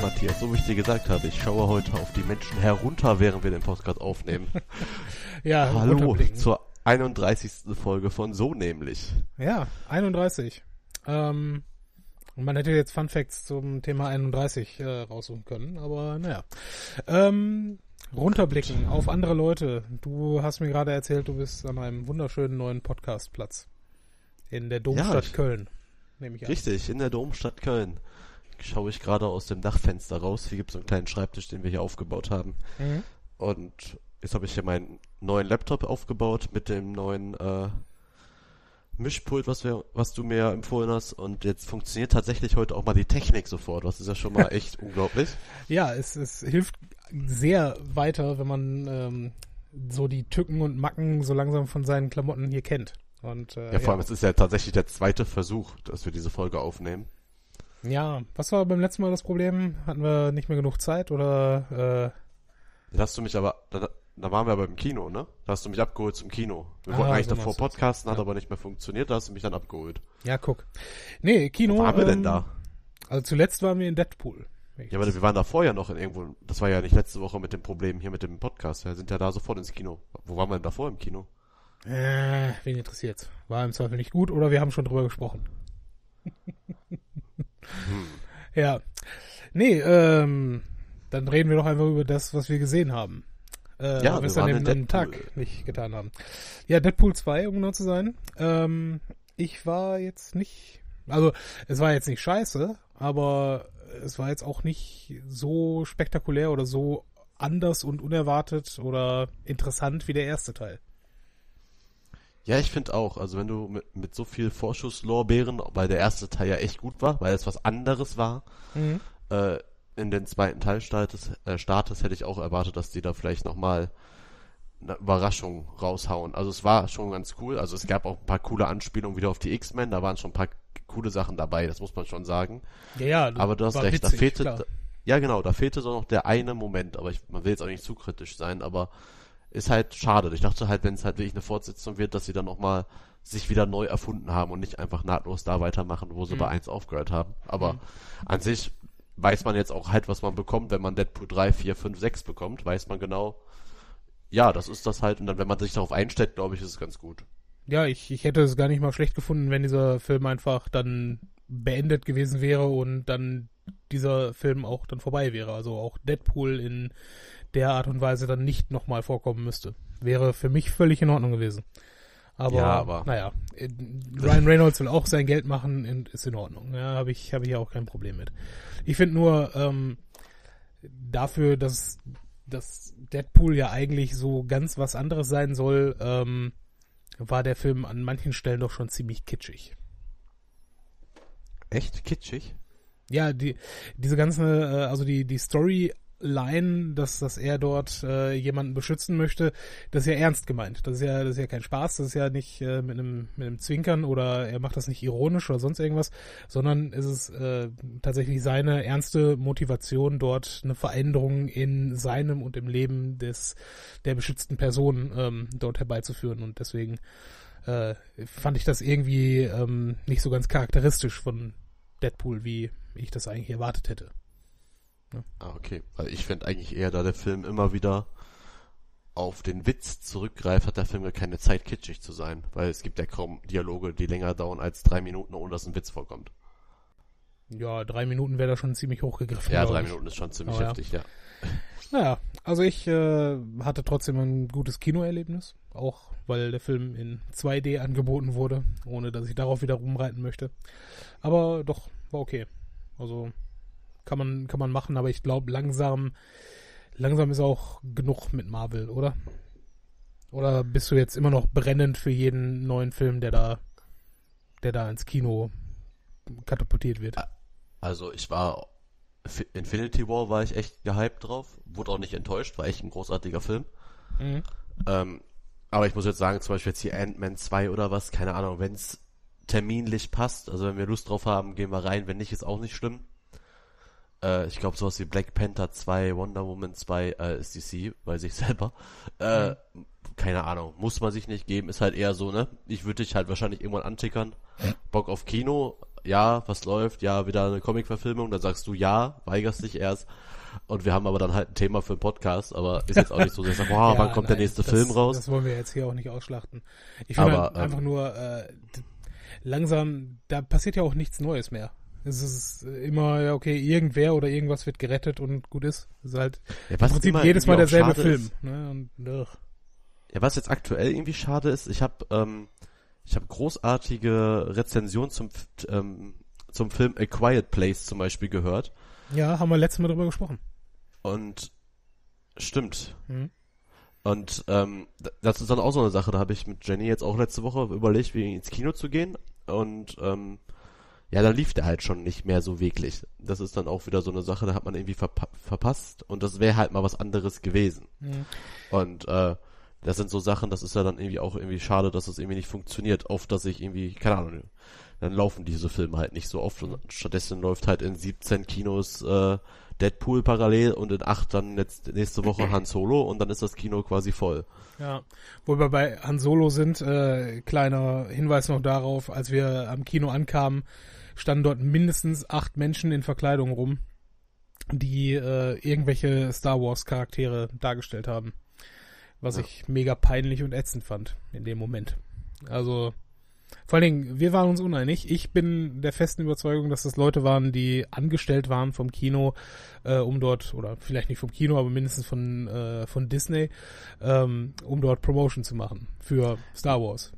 Ja, Matthias, so wie ich dir gesagt habe, ich schaue heute auf die Menschen herunter, während wir den Podcast aufnehmen. Ja, Hallo zur 31. Folge von So nämlich. Ja, 31. Ähm, und man hätte jetzt Fun Facts zum Thema 31 äh, raussuchen können, aber naja. Ähm, runterblicken auf andere Leute. Du hast mir gerade erzählt, du bist an einem wunderschönen neuen Podcastplatz. In der Domstadt ich- Köln. Richtig, in der Domstadt Köln. Schaue ich gerade aus dem Dachfenster raus. Hier gibt es so einen kleinen Schreibtisch, den wir hier aufgebaut haben. Mhm. Und jetzt habe ich hier meinen neuen Laptop aufgebaut mit dem neuen äh, Mischpult, was, wir, was du mir empfohlen hast. Und jetzt funktioniert tatsächlich heute auch mal die Technik sofort. Das ist ja schon mal echt unglaublich. Ja, es, es hilft sehr weiter, wenn man ähm, so die Tücken und Macken so langsam von seinen Klamotten hier kennt. Und, äh, Ja, vor allem, es ist ja tatsächlich der zweite Versuch, dass wir diese Folge aufnehmen. Ja, was war beim letzten Mal das Problem? Hatten wir nicht mehr genug Zeit oder äh, Da hast du mich aber, da, da waren wir aber im Kino, ne? Da hast du mich abgeholt zum Kino. Wir Ah, wollten eigentlich so davor podcasten, hat Ja. aber nicht mehr funktioniert, da hast du mich dann abgeholt. ja, guck. Nee, Kino. Wo waren wir denn ähm, da? Also zuletzt waren wir in Deadpool. Ja, aber wir waren da vorher noch in irgendwo, das war ja nicht letzte Woche mit dem Problem hier mit dem Podcast, wir sind ja da sofort ins Kino. Wo waren wir denn davor im Kino? Äh, wen interessiert's? War im Zweifel nicht gut oder wir haben schon drüber gesprochen. Ja. Nee, ähm, dann reden wir doch einfach über das, was wir gesehen haben. Äh, Ja, wir es an dem, Tag nicht getan haben. Ja, Deadpool 2, um genau zu sein. Ähm, ich war jetzt nicht, also es war jetzt nicht scheiße, aber es war jetzt auch nicht so spektakulär oder so anders und unerwartet oder interessant wie der erste Teil. Ja, ich finde auch, also wenn du mit, mit so viel Vorschusslorbeeren, weil der erste Teil ja echt gut war, weil es was anderes war, Mhm. äh, in den zweiten Teil startes, äh, startes, hätte ich auch erwartet, dass die da vielleicht nochmal eine Überraschung raushauen. Also es war schon ganz cool. Also es gab auch ein paar coole Anspielungen wieder auf die X-Men, da waren schon ein paar coole Sachen dabei, das muss man schon sagen. Ja, ja, Aber du hast recht, da witzig, fehlte, klar. ja genau, da fehlte so noch der eine Moment, aber ich, man will jetzt auch nicht zu kritisch sein, aber ist halt schade. Ich dachte halt, wenn es halt wirklich eine Fortsetzung wird, dass sie dann nochmal sich wieder neu erfunden haben und nicht einfach nahtlos da weitermachen, wo sie Mhm. bei 1 aufgehört haben. Aber an sich weiß man jetzt auch halt, was man bekommt, wenn man Deadpool 3, 4, 5, 6 bekommt, weiß man genau, ja, das ist das halt. Und dann, wenn man sich darauf einstellt, glaube ich, ist es ganz gut. Ja, ich, ich hätte es gar nicht mal schlecht gefunden, wenn dieser Film einfach dann beendet gewesen wäre und dann dieser Film auch dann vorbei wäre. Also auch Deadpool in der Art und Weise dann nicht nochmal vorkommen müsste. Wäre für mich völlig in Ordnung gewesen. Aber, Ja, aber- naja, Ryan Reynolds will auch sein Geld machen, und ist in Ordnung. Ja, habe ich, habe ich auch kein Problem mit. Ich finde nur, ähm, dafür, dass, dass Deadpool ja eigentlich so ganz was anderes sein soll, ähm, war der Film an manchen Stellen doch schon ziemlich kitschig. Echt kitschig? Ja, die, diese ganze, äh, also die, die Storyline, dass, dass er dort äh, jemanden beschützen möchte, das ist ja ernst gemeint. Das ist ja, das ist ja kein Spaß, das ist ja nicht äh, mit einem, mit einem Zwinkern oder er macht das nicht ironisch oder sonst irgendwas, sondern es ist äh, tatsächlich seine ernste Motivation, dort eine Veränderung in seinem und im Leben des der beschützten Person ähm, dort herbeizuführen. Und deswegen äh, fand ich das irgendwie ähm, nicht so ganz charakteristisch von Deadpool, wie ich das eigentlich erwartet hätte. Ah, okay. Weil ich finde eigentlich eher, da der Film immer wieder auf den Witz zurückgreift, hat der Film ja keine Zeit, kitschig zu sein. Weil es gibt ja kaum Dialoge, die länger dauern als drei Minuten, ohne dass ein Witz vorkommt. Ja, drei Minuten wäre da schon ziemlich hochgegriffen. Ja, drei ich. Minuten ist schon ziemlich Aber ja. heftig, ja. Naja, also ich äh, hatte trotzdem ein gutes Kinoerlebnis, auch weil der Film in 2D angeboten wurde, ohne dass ich darauf wieder rumreiten möchte. Aber doch, war okay. Also kann man, kann man machen, aber ich glaube langsam, langsam ist auch genug mit Marvel, oder? Oder bist du jetzt immer noch brennend für jeden neuen Film, der da, der da ins Kino katapultiert wird? Also ich war Fi- Infinity War war ich echt gehypt drauf, wurde auch nicht enttäuscht, war echt ein großartiger Film. Mhm. Ähm, aber ich muss jetzt sagen, zum Beispiel jetzt hier Ant-Man 2 oder was, keine Ahnung, wenn es terminlich passt, also wenn wir Lust drauf haben, gehen wir rein, wenn nicht, ist auch nicht schlimm. Äh, ich glaube, sowas wie Black Panther 2, Wonder Woman 2 äh, ist DC bei sich selber. Äh, Keine Ahnung, muss man sich nicht geben, ist halt eher so, ne? Ich würde dich halt wahrscheinlich irgendwann antickern. Bock auf Kino, ja, was läuft? Ja, wieder eine Comic-Verfilmung. Dann sagst du ja, weigerst dich erst. Und wir haben aber dann halt ein Thema für einen Podcast, aber ist jetzt auch nicht so, dass ich sage, boah, Ja, wann kommt der nein, nächste das, Film raus? Das wollen wir jetzt hier auch nicht ausschlachten. Ich finde halt einfach ähm, nur, äh, langsam, da passiert ja auch nichts Neues mehr. Es ist immer, ja, okay, irgendwer oder irgendwas wird gerettet und gut ist. Es ist halt Ja, im Prinzip jedes Mal derselbe Film. Ist, Ne? Und, ja, was jetzt aktuell irgendwie schade ist, ich habe ähm, ich habe großartige Rezensionen zum ähm, zum Film A Quiet Place zum Beispiel gehört Ja, haben wir letztes Mal drüber gesprochen. und stimmt. Mhm. Und ähm, das ist dann auch so eine Sache, da habe ich mit Jenny jetzt auch letzte Woche überlegt, wie ins Kino zu gehen. Und ähm, ja, dann lief der halt schon nicht mehr so wirklich. Das ist dann auch wieder so eine Sache, da hat man irgendwie verpa verpasst und das wäre halt mal was anderes gewesen. Mhm. Und äh, das sind so Sachen, das ist ja dann irgendwie auch irgendwie schade, dass das irgendwie nicht funktioniert. Oft, dass ich irgendwie, keine Ahnung, dann laufen diese Filme halt nicht so oft und stattdessen läuft halt in 17 Kinos äh, Deadpool parallel und in 8 dann jetzt nächste Woche Han Solo und dann ist das Kino quasi voll. Ja, wo wir bei Han Solo sind, äh, kleiner Hinweis noch darauf, als wir am Kino ankamen, standen dort mindestens acht Menschen in Verkleidung rum, die äh, irgendwelche Star Wars Charaktere dargestellt haben. Was Ja. ich mega peinlich und ätzend fand in dem Moment. Also, vor allen Dingen, wir waren uns uneinig. Ich bin der festen Überzeugung, dass das Leute waren, die angestellt waren vom Kino, äh, um dort, oder vielleicht nicht vom Kino, aber mindestens von, äh, von Disney, ähm, um dort Promotion zu machen für Star Wars.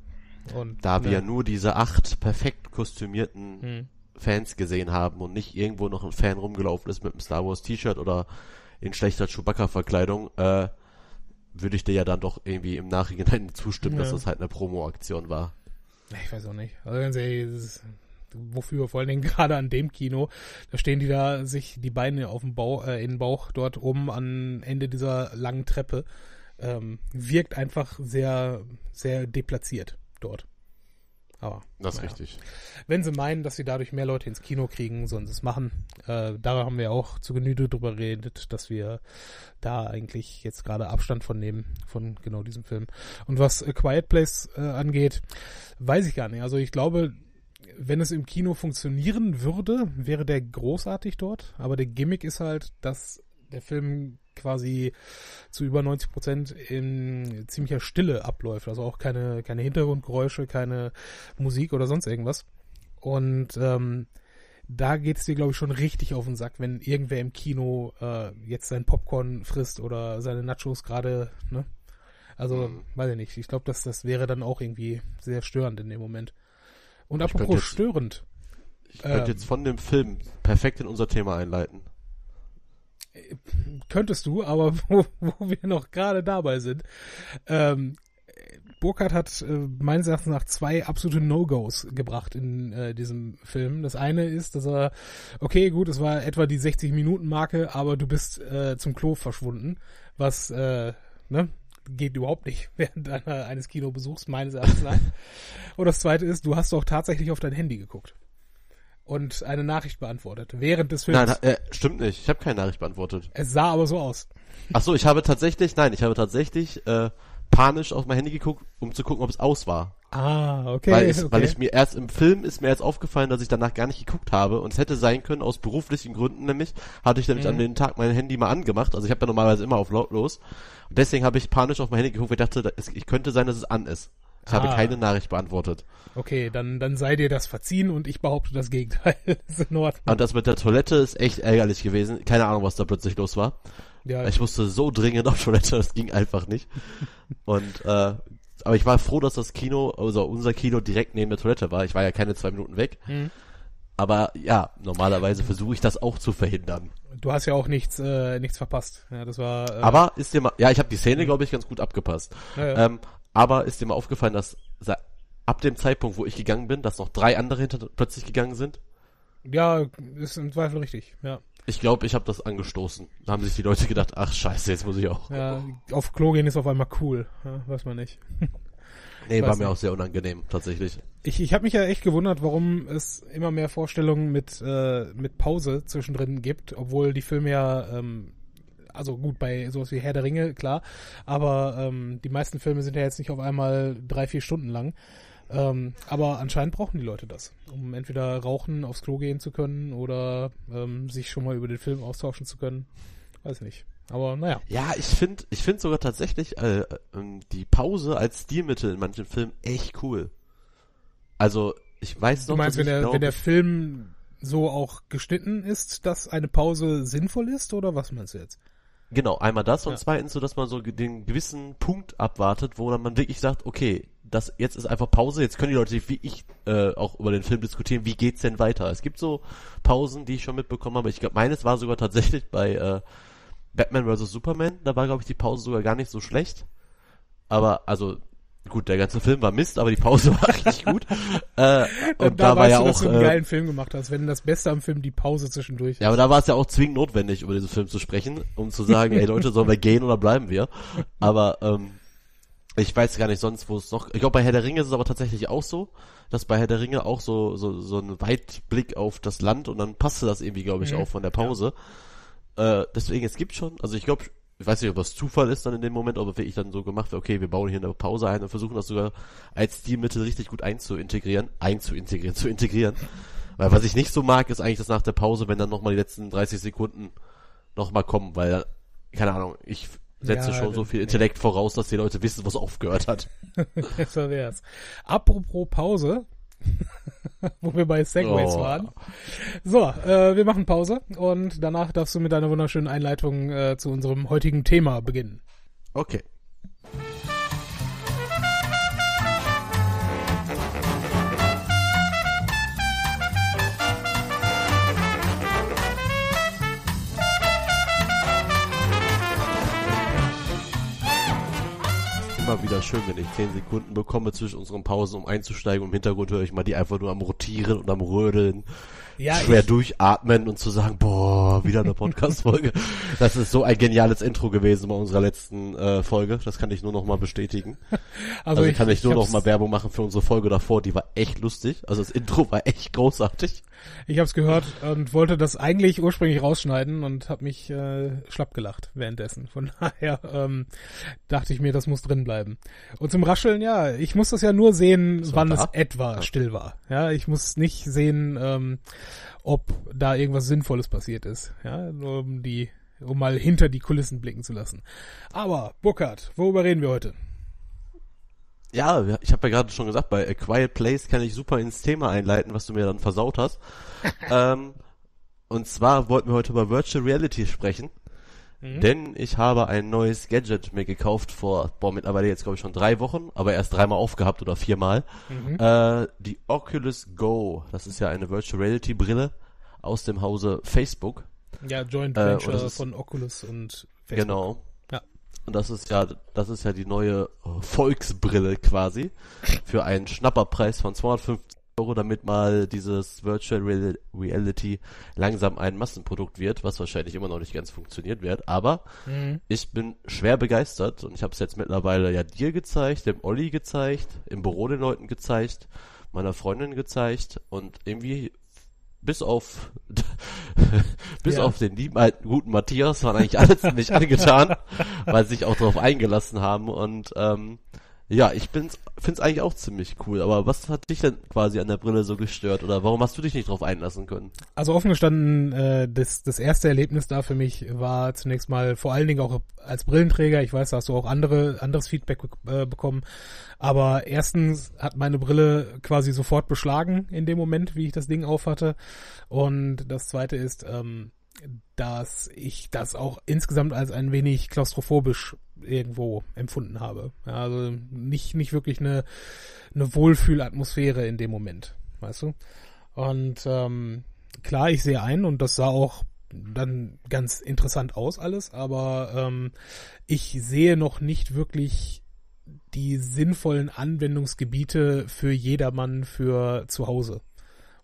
Und, Da wir ja nur diese acht perfekt kostümierten hm. Fans gesehen haben und nicht irgendwo noch ein Fan rumgelaufen ist mit einem Star Wars T-Shirt oder in schlechter Chewbacca-Verkleidung, äh, würde ich dir ja dann doch irgendwie im Nachhinein zustimmen, dass Ja. das halt eine Promo-Aktion war. Ich weiß auch nicht. Also ganz ehrlich, ist, wofür? Vor allen Dingen gerade an dem Kino. Da stehen die da sich die Beine auf dem Bauch, äh, in den Bauch dort oben am Ende dieser langen Treppe. Ähm, wirkt einfach sehr, sehr deplatziert dort. Aber Das ist naja. richtig. wenn sie meinen, dass sie dadurch mehr Leute ins Kino kriegen, sollen sie es machen. Äh, da haben wir auch zu Genüge drüber geredet, dass wir da eigentlich jetzt gerade Abstand von nehmen, von genau diesem Film. Und was A Quiet Place äh, angeht, weiß ich gar nicht. Also ich glaube, wenn es im Kino funktionieren würde, wäre der großartig dort. Aber der Gimmick ist halt, dass der Film quasi zu über 90 Prozent in ziemlicher Stille abläuft. Also auch keine, keine Hintergrundgeräusche, keine Musik oder sonst irgendwas. Und ähm, da geht es dir, glaube ich, schon richtig auf den Sack, wenn irgendwer im Kino äh, jetzt sein Popcorn frisst oder seine Nachos gerade, ne? Also, Mhm. weiß ich nicht. Ich glaube, dass das wäre dann auch irgendwie sehr störend in dem Moment. Und Ich könnte apropos jetzt- störend. Ich könnte Ähm. jetzt von dem Film perfekt in unser Thema einleiten. Könntest du, aber wo, wo wir noch gerade dabei sind. Ähm, Burkhardt hat äh, meines Erachtens nach zwei absolute No-Gos gebracht in äh, diesem Film. Das eine ist, dass er, okay, gut, es war etwa die 60-Minuten-Marke, aber du bist äh, zum Klo verschwunden, was, äh, ne, geht überhaupt nicht während einer, eines Kinobesuchs, meines Erachtens nach. Und das zweite ist, du hast doch tatsächlich auf dein Handy geguckt. Und eine Nachricht beantwortet, während des Films. Nein, äh, stimmt nicht. Ich habe keine Nachricht beantwortet. es sah aber so aus. Ach so, ich habe tatsächlich, nein, ich habe tatsächlich äh, panisch auf mein Handy geguckt, um zu gucken, ob es aus war. Ah, okay. weil, ich, okay. weil ich mir erst im Film ist mir jetzt aufgefallen, dass ich danach gar nicht geguckt habe und es hätte sein können, aus beruflichen Gründen nämlich, hatte ich nämlich Mhm. an den Tag mein Handy mal angemacht, also ich habe ja normalerweise immer auf lautlos und deswegen habe ich panisch auf mein Handy geguckt, weil ich dachte, da- es ich könnte sein, dass es an ist. Ich habe Ah. keine Nachricht beantwortet. Okay, dann, dann sei dir das verziehen und ich behaupte das Gegenteil. ist in Ordnung. Und das mit der Toilette ist echt ärgerlich gewesen. Keine Ahnung, was da plötzlich los war. Ja, Ich musste so dringend auf Toilette, das ging einfach nicht. Und äh, aber ich war froh, dass das Kino, also unser Kino direkt neben der Toilette war. Ich war ja keine zwei Minuten weg. Mhm. Aber ja, normalerweise versuche ich das auch zu verhindern. du hast ja auch nichts, äh, nichts verpasst. Ja, das war. Äh, Aber ist dir mal, ja, ich habe die Szene, glaube ich, ganz gut abgepasst. ja, ja. Ähm, aber ist dir mal aufgefallen, dass ab dem Zeitpunkt, wo ich gegangen bin, dass noch drei andere hinter plötzlich gegangen sind? ja, ist im Zweifel richtig. Ja, Ich glaube, ich habe das angestoßen. Da haben sich die Leute gedacht, ach scheiße, jetzt muss ich auch. ja, auf Klo gehen ist auf einmal cool. Ja, weiß man nicht. Nee, war mir nicht. auch sehr unangenehm, tatsächlich. Ich, ich habe mich ja echt gewundert, warum es immer mehr Vorstellungen mit, äh, mit Pause zwischendrin gibt, obwohl die Filme ja, ähm, also gut, bei sowas wie Herr der Ringe, klar, aber ähm, die meisten Filme sind ja jetzt nicht auf einmal drei, vier Stunden lang. Ähm, aber anscheinend brauchen die Leute das, um entweder rauchen, aufs Klo gehen zu können oder ähm, sich schon mal über den Film austauschen zu können. Weiß nicht. Aber naja. Ja, ich finde ich find sogar tatsächlich äh, äh, die Pause als Stilmittel in manchen Filmen echt cool. Also, ich weiß noch, Du meinst, wenn der, glaub, wenn der Film so auch geschnitten ist, dass eine Pause sinnvoll ist, oder was meinst du jetzt? Genau, einmal das und Ja. zweitens so, dass man so den gewissen Punkt abwartet, wo dann man wirklich sagt, okay, das jetzt ist einfach Pause, jetzt können die Leute sich wie ich äh, auch über den Film diskutieren, wie geht's denn weiter? Es gibt so Pausen, die ich schon mitbekommen habe. Ich glaube, meines war sogar tatsächlich bei äh, Batman vs. Superman, da war glaube ich die Pause sogar gar nicht so schlecht. Aber also gut, der ganze Film war Mist, aber die Pause war richtig gut. Äh, und, Und da, da, war ja du, dass auch du einen äh, geilen Film gemacht hast, wenn das Beste am Film die Pause zwischendurch ja, aber da war es ja auch zwingend notwendig, über diesen Film zu sprechen, um zu sagen, ey Leute, sollen wir gehen oder bleiben wir? Aber ähm, ich weiß gar nicht sonst, wo es noch. Ich glaube, bei Herr der Ringe ist es aber tatsächlich auch so, dass bei Herr der Ringe auch so so so ein Weitblick auf das Land und dann passte das irgendwie, glaube ich, Mhm. auch von der Pause. Äh, deswegen, es gibt schon, also ich glaube, ich weiß nicht, ob das Zufall ist dann in dem Moment, ob wirklich dann so gemacht wird, okay, wir bauen hier eine Pause ein und versuchen das sogar als Stilmittel richtig gut einzuintegrieren, einzuintegrieren, zu integrieren. Weil was ich nicht so mag, ist eigentlich das nach der Pause, wenn dann nochmal die letzten 30 Sekunden nochmal kommen, weil, keine Ahnung, ich setze Ja, schon so viel Intellekt voraus, dass die Leute wissen, was aufgehört hat. Besser wär's. Apropos Pause, wo wir bei Segways Oh. waren. So, äh, wir machen Pause und danach darfst du mit deiner wunderschönen Einleitung äh, zu unserem heutigen Thema beginnen. Okay. Wieder schön, wenn ich 10 Sekunden bekomme zwischen unseren Pausen, um einzusteigen. Im Hintergrund höre ich mal die einfach nur am Rotieren und am Rödeln, Ja, schwer ich, durchatmen und zu sagen, boah, wieder eine Podcast-Folge. das ist so ein geniales Intro gewesen bei unserer letzten äh, Folge. Das kann ich nur noch mal bestätigen. Also, kann ich, nur noch hab's- mal Werbung machen für unsere Folge davor. Die war echt lustig. Also das Intro war echt großartig. Ich hab's gehört und wollte das eigentlich ursprünglich rausschneiden und hab mich äh, schlapp gelacht währenddessen. Von daher ähm, dachte ich mir, das muss drin bleiben. Und zum Rascheln, ja, ich muss das ja nur sehen, wann da? es etwa still war. Ja, ich muss nicht sehen, ähm, ob da irgendwas Sinnvolles passiert ist. Ja, nur um die, um mal hinter die Kulissen blicken zu lassen. Aber, Burkhard, worüber reden wir heute? Ja, ich habe ja gerade schon gesagt, bei A Quiet Place kann ich super ins Thema einleiten, was du mir dann versaut hast. ähm, und zwar wollten wir heute über Virtual Reality sprechen. Denn ich habe ein neues Gadget mir gekauft vor, boah, mittlerweile jetzt glaube ich schon drei Wochen, aber erst dreimal aufgehabt oder viermal. Äh, die Oculus Go. Das ist ja eine Virtual Reality Brille aus dem Hause Facebook. Ja, Joint Äh, Venture ist- von Oculus und Facebook. Genau. Und das ist ja, das ist ja die neue äh, Volksbrille quasi für einen Schnapperpreis von 250 Euro, damit mal dieses Virtual Real- Reality langsam ein Massenprodukt wird, was wahrscheinlich immer noch nicht ganz funktioniert wird. Aber Mhm. ich bin schwer begeistert und ich habe es jetzt mittlerweile ja dir gezeigt, dem Olli gezeigt, im Büro den Leuten gezeigt, meiner Freundin gezeigt und irgendwie bis auf bis Ja. auf den lieben alten guten Matthias waren eigentlich alle ziemlich angetan, weil sie sich auch darauf eingelassen haben und ähm, ja, ich bin's, find's eigentlich auch ziemlich cool, aber was hat dich denn quasi an der Brille so gestört oder warum hast du dich nicht drauf einlassen können? Also offen gestanden, äh, das, das erste Erlebnis da für mich war zunächst mal vor allen Dingen auch als Brillenträger. Ich weiß, da hast du auch andere, anderes Feedback äh, bekommen. Aber erstens hat meine Brille quasi sofort beschlagen in dem Moment, wie ich das Ding aufhatte. Und das zweite ist, ähm, dass ich das auch insgesamt als ein wenig klaustrophobisch irgendwo empfunden habe. Ja, also nicht, nicht wirklich eine, eine Wohlfühlatmosphäre in dem Moment, weißt du? Und ähm, klar, ich sehe ein und das sah auch dann ganz interessant aus alles, aber ähm, ich sehe noch nicht wirklich die sinnvollen Anwendungsgebiete für jedermann für zu Hause.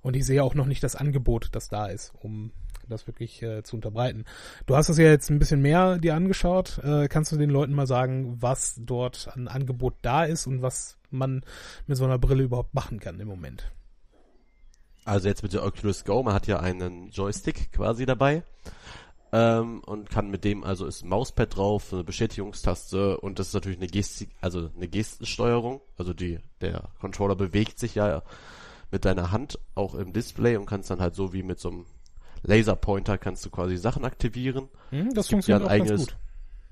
Und ich sehe auch noch nicht das Angebot, das da ist, um das wirklich äh, zu unterbreiten. Du hast es ja jetzt ein bisschen mehr dir angeschaut. Äh, kannst du den Leuten mal sagen, was dort an Angebot da ist und was man mit so einer Brille überhaupt machen kann im Moment? Also jetzt mit der Oculus Go, man hat ja einen Joystick quasi dabei. ähm, und kann mit dem, also ist ein Mauspad drauf, eine Bestätigungstaste und das ist natürlich eine Gestik, also eine Gestensteuerung. Also die, der Controller bewegt sich ja mit deiner Hand auch im Display und kannst dann halt so wie mit so einem Laserpointer kannst du quasi Sachen aktivieren. Hm, das funktioniert ja auch eigenes, ganz gut.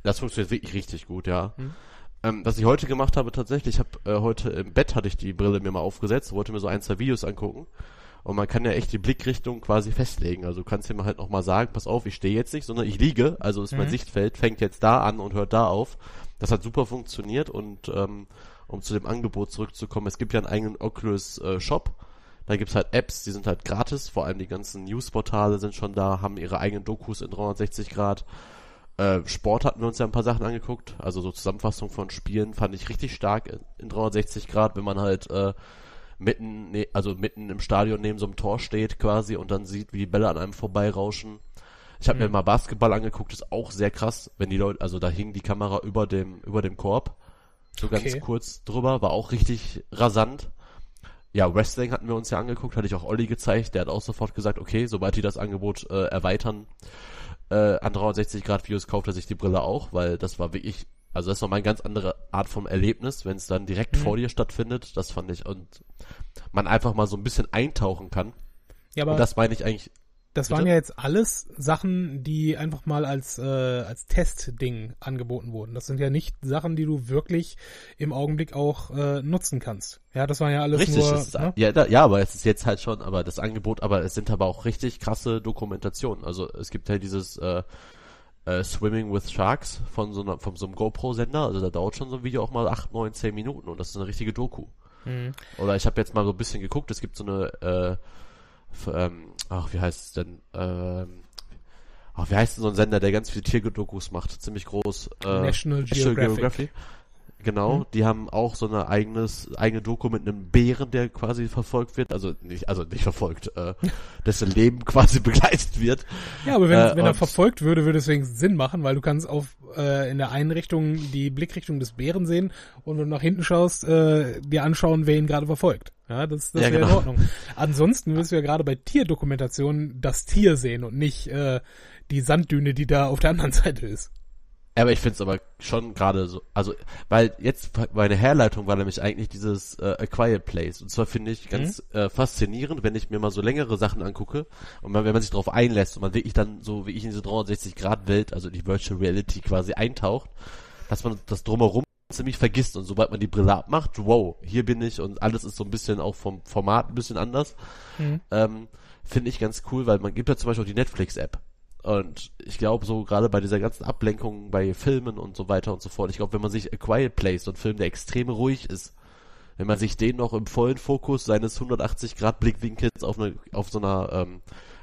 Das funktioniert wirklich richtig gut, ja. Hm. Ähm, was ich heute gemacht habe tatsächlich, ich habe äh, heute im Bett hatte ich die Brille mir mal aufgesetzt, wollte mir so ein, zwei Videos angucken und man kann ja echt die Blickrichtung quasi festlegen. Also du kannst ihm halt nochmal sagen, pass auf, ich stehe jetzt nicht, sondern ich liege. Also ist mhm. mein Sichtfeld, fängt jetzt da an und hört da auf. Das hat super funktioniert und ähm, um zu dem Angebot zurückzukommen, es gibt ja einen eigenen Oculus äh, Shop. Da gibt's halt Apps, die sind halt gratis, vor allem die ganzen Newsportale sind schon da, haben ihre eigenen Dokus in 360 Grad. Äh, Sport hatten wir uns ja ein paar Sachen angeguckt, also so Zusammenfassung von Spielen fand ich richtig stark in, in 360 Grad, wenn man halt äh, mitten, ne, also mitten im Stadion neben so einem Tor steht quasi und dann sieht, wie die Bälle an einem vorbeirauschen. Ich habe mhm. mir mal Basketball angeguckt, ist auch sehr krass, wenn die Leute, also da hing die Kamera über dem über dem Korb, so ganz okay. kurz drüber, war auch richtig rasant. Ja, Wrestling hatten wir uns ja angeguckt, hatte ich auch Olli gezeigt, der hat auch sofort gesagt, okay, sobald die das Angebot äh, erweitern, äh, an 360 Grad Videos kauft er sich die Brille auch, weil das war wirklich also das ist nochmal eine ganz andere Art vom Erlebnis, wenn es dann direkt mhm. vor dir stattfindet. Das fand ich und man einfach mal so ein bisschen eintauchen kann. Ja, aber und das meine ich eigentlich. Das bitte? waren ja jetzt alles Sachen, die einfach mal als äh, als Testding angeboten wurden. Das sind ja nicht Sachen, die du wirklich im Augenblick auch äh, nutzen kannst. Ja, das waren ja alles richtig, nur. Ist, ne? ja, da, ja, aber es ist jetzt halt schon, aber das Angebot, aber es sind aber auch richtig krasse Dokumentationen. Also es gibt halt dieses äh, äh, Swimming with Sharks von so, einer, von so einem GoPro-Sender. Also da dauert schon so ein Video auch mal 8, 9, 10 Minuten und das ist eine richtige Doku. Mhm. Oder ich habe jetzt mal so ein bisschen geguckt, es gibt so eine, äh, ähm, ach, wie heißt es denn? Ähm, ach, wie heißt denn so ein Sender, der ganz viele Tierdokus macht? Ziemlich groß. Äh, National Geographic. Geography. Genau, mhm. die haben auch so eine eigenes, eigene Doku mit einem Bären, der quasi verfolgt wird, also nicht, also nicht verfolgt, äh, dessen Leben quasi begleitet wird. Ja, aber wenn, äh, wenn er verfolgt würde, würde es wenigstens Sinn machen, weil du kannst auf äh, in der einen Richtung die Blickrichtung des Bären sehen und wenn du nach hinten schaust, äh, dir anschauen, wer ihn gerade verfolgt. Ja, das, das ja, wäre genau. in Ordnung. Ansonsten du ja gerade bei Tierdokumentationen das Tier sehen und nicht äh, die Sanddüne, die da auf der anderen Seite ist. Aber ich finde es aber schon gerade so, also, weil jetzt meine Herleitung war nämlich eigentlich dieses äh, A Quiet Place. Und zwar finde ich ganz mhm. äh, faszinierend, wenn ich mir mal so längere Sachen angucke und man, wenn man sich darauf einlässt und man wirklich dann so wie ich in diese 360-Grad-Welt, also die Virtual Reality quasi eintaucht, dass man das drumherum ziemlich vergisst und sobald man die Brille abmacht, wow, hier bin ich und alles ist so ein bisschen auch vom Format ein bisschen anders. Mhm. Ähm, finde ich ganz cool, weil man gibt ja zum Beispiel auch die Netflix-App. Und ich glaube, so gerade bei dieser ganzen Ablenkung bei Filmen und so weiter und so fort, ich glaube, wenn man sich A Quiet Place, so ein Film, der extrem ruhig ist, wenn man sich den noch im vollen Fokus seines 180 Grad Blickwinkels auf, eine, auf so einer ähm,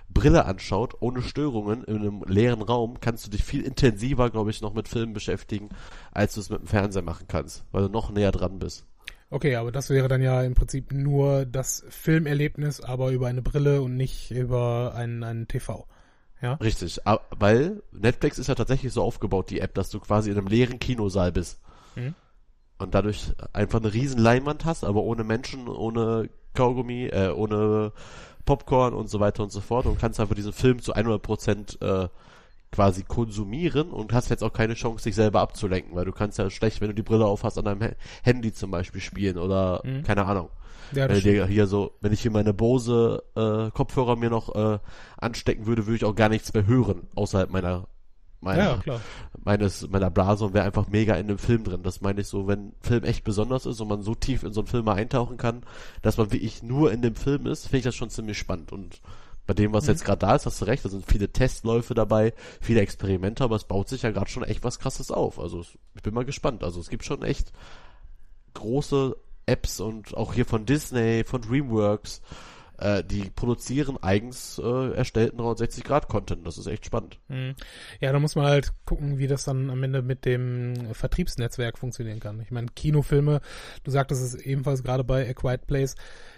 Brille anschaut, ohne Störungen, in einem leeren Raum, kannst du dich viel intensiver, glaube ich, noch mit Filmen beschäftigen, als du es mit dem Fernseher machen kannst, weil du noch näher dran bist. Okay, aber das wäre dann ja im Prinzip nur das Filmerlebnis, aber über eine Brille und nicht über einen, einen TV. Ja. Richtig, weil Netflix ist ja tatsächlich so aufgebaut, die App, dass du quasi in einem leeren Kinosaal bist. Mhm. Und dadurch einfach eine riesen Leinwand hast, aber ohne Menschen, ohne Kaugummi, äh, ohne Popcorn und so weiter und so fort und kannst einfach diesen Film zu 100% äh, quasi konsumieren und hast jetzt auch keine Chance, dich selber abzulenken, weil du kannst ja schlecht, wenn du die Brille aufhast, an deinem Handy zum Beispiel spielen oder mhm. keine Ahnung. Ja, wenn ich hier so, wenn ich hier meine Bose äh, Kopfhörer mir noch äh, anstecken würde, würde ich auch gar nichts mehr hören außerhalb meiner meiner, ja, meines meiner Blase und wäre einfach mega in dem Film drin. Das meine ich so, wenn ein Film echt besonders ist und man so tief in so einen Film mal eintauchen kann, dass man wie ich nur in dem Film ist, finde ich das schon ziemlich spannend und bei dem, was mhm. jetzt gerade da ist, hast du recht, da sind viele Testläufe dabei, viele Experimente, aber es baut sich ja gerade schon echt was krasses auf. Also ich bin mal gespannt. Also es gibt schon echt große Apps und auch hier von Disney, von DreamWorks, äh, die produzieren eigens äh, erstellten 360 Grad Content. Das ist echt spannend. Mhm. Ja, da muss man halt gucken, wie das dann am Ende mit dem Vertriebsnetzwerk funktionieren kann. Ich meine, Kinofilme, du sagtest es ebenfalls gerade bei A Quiet Place,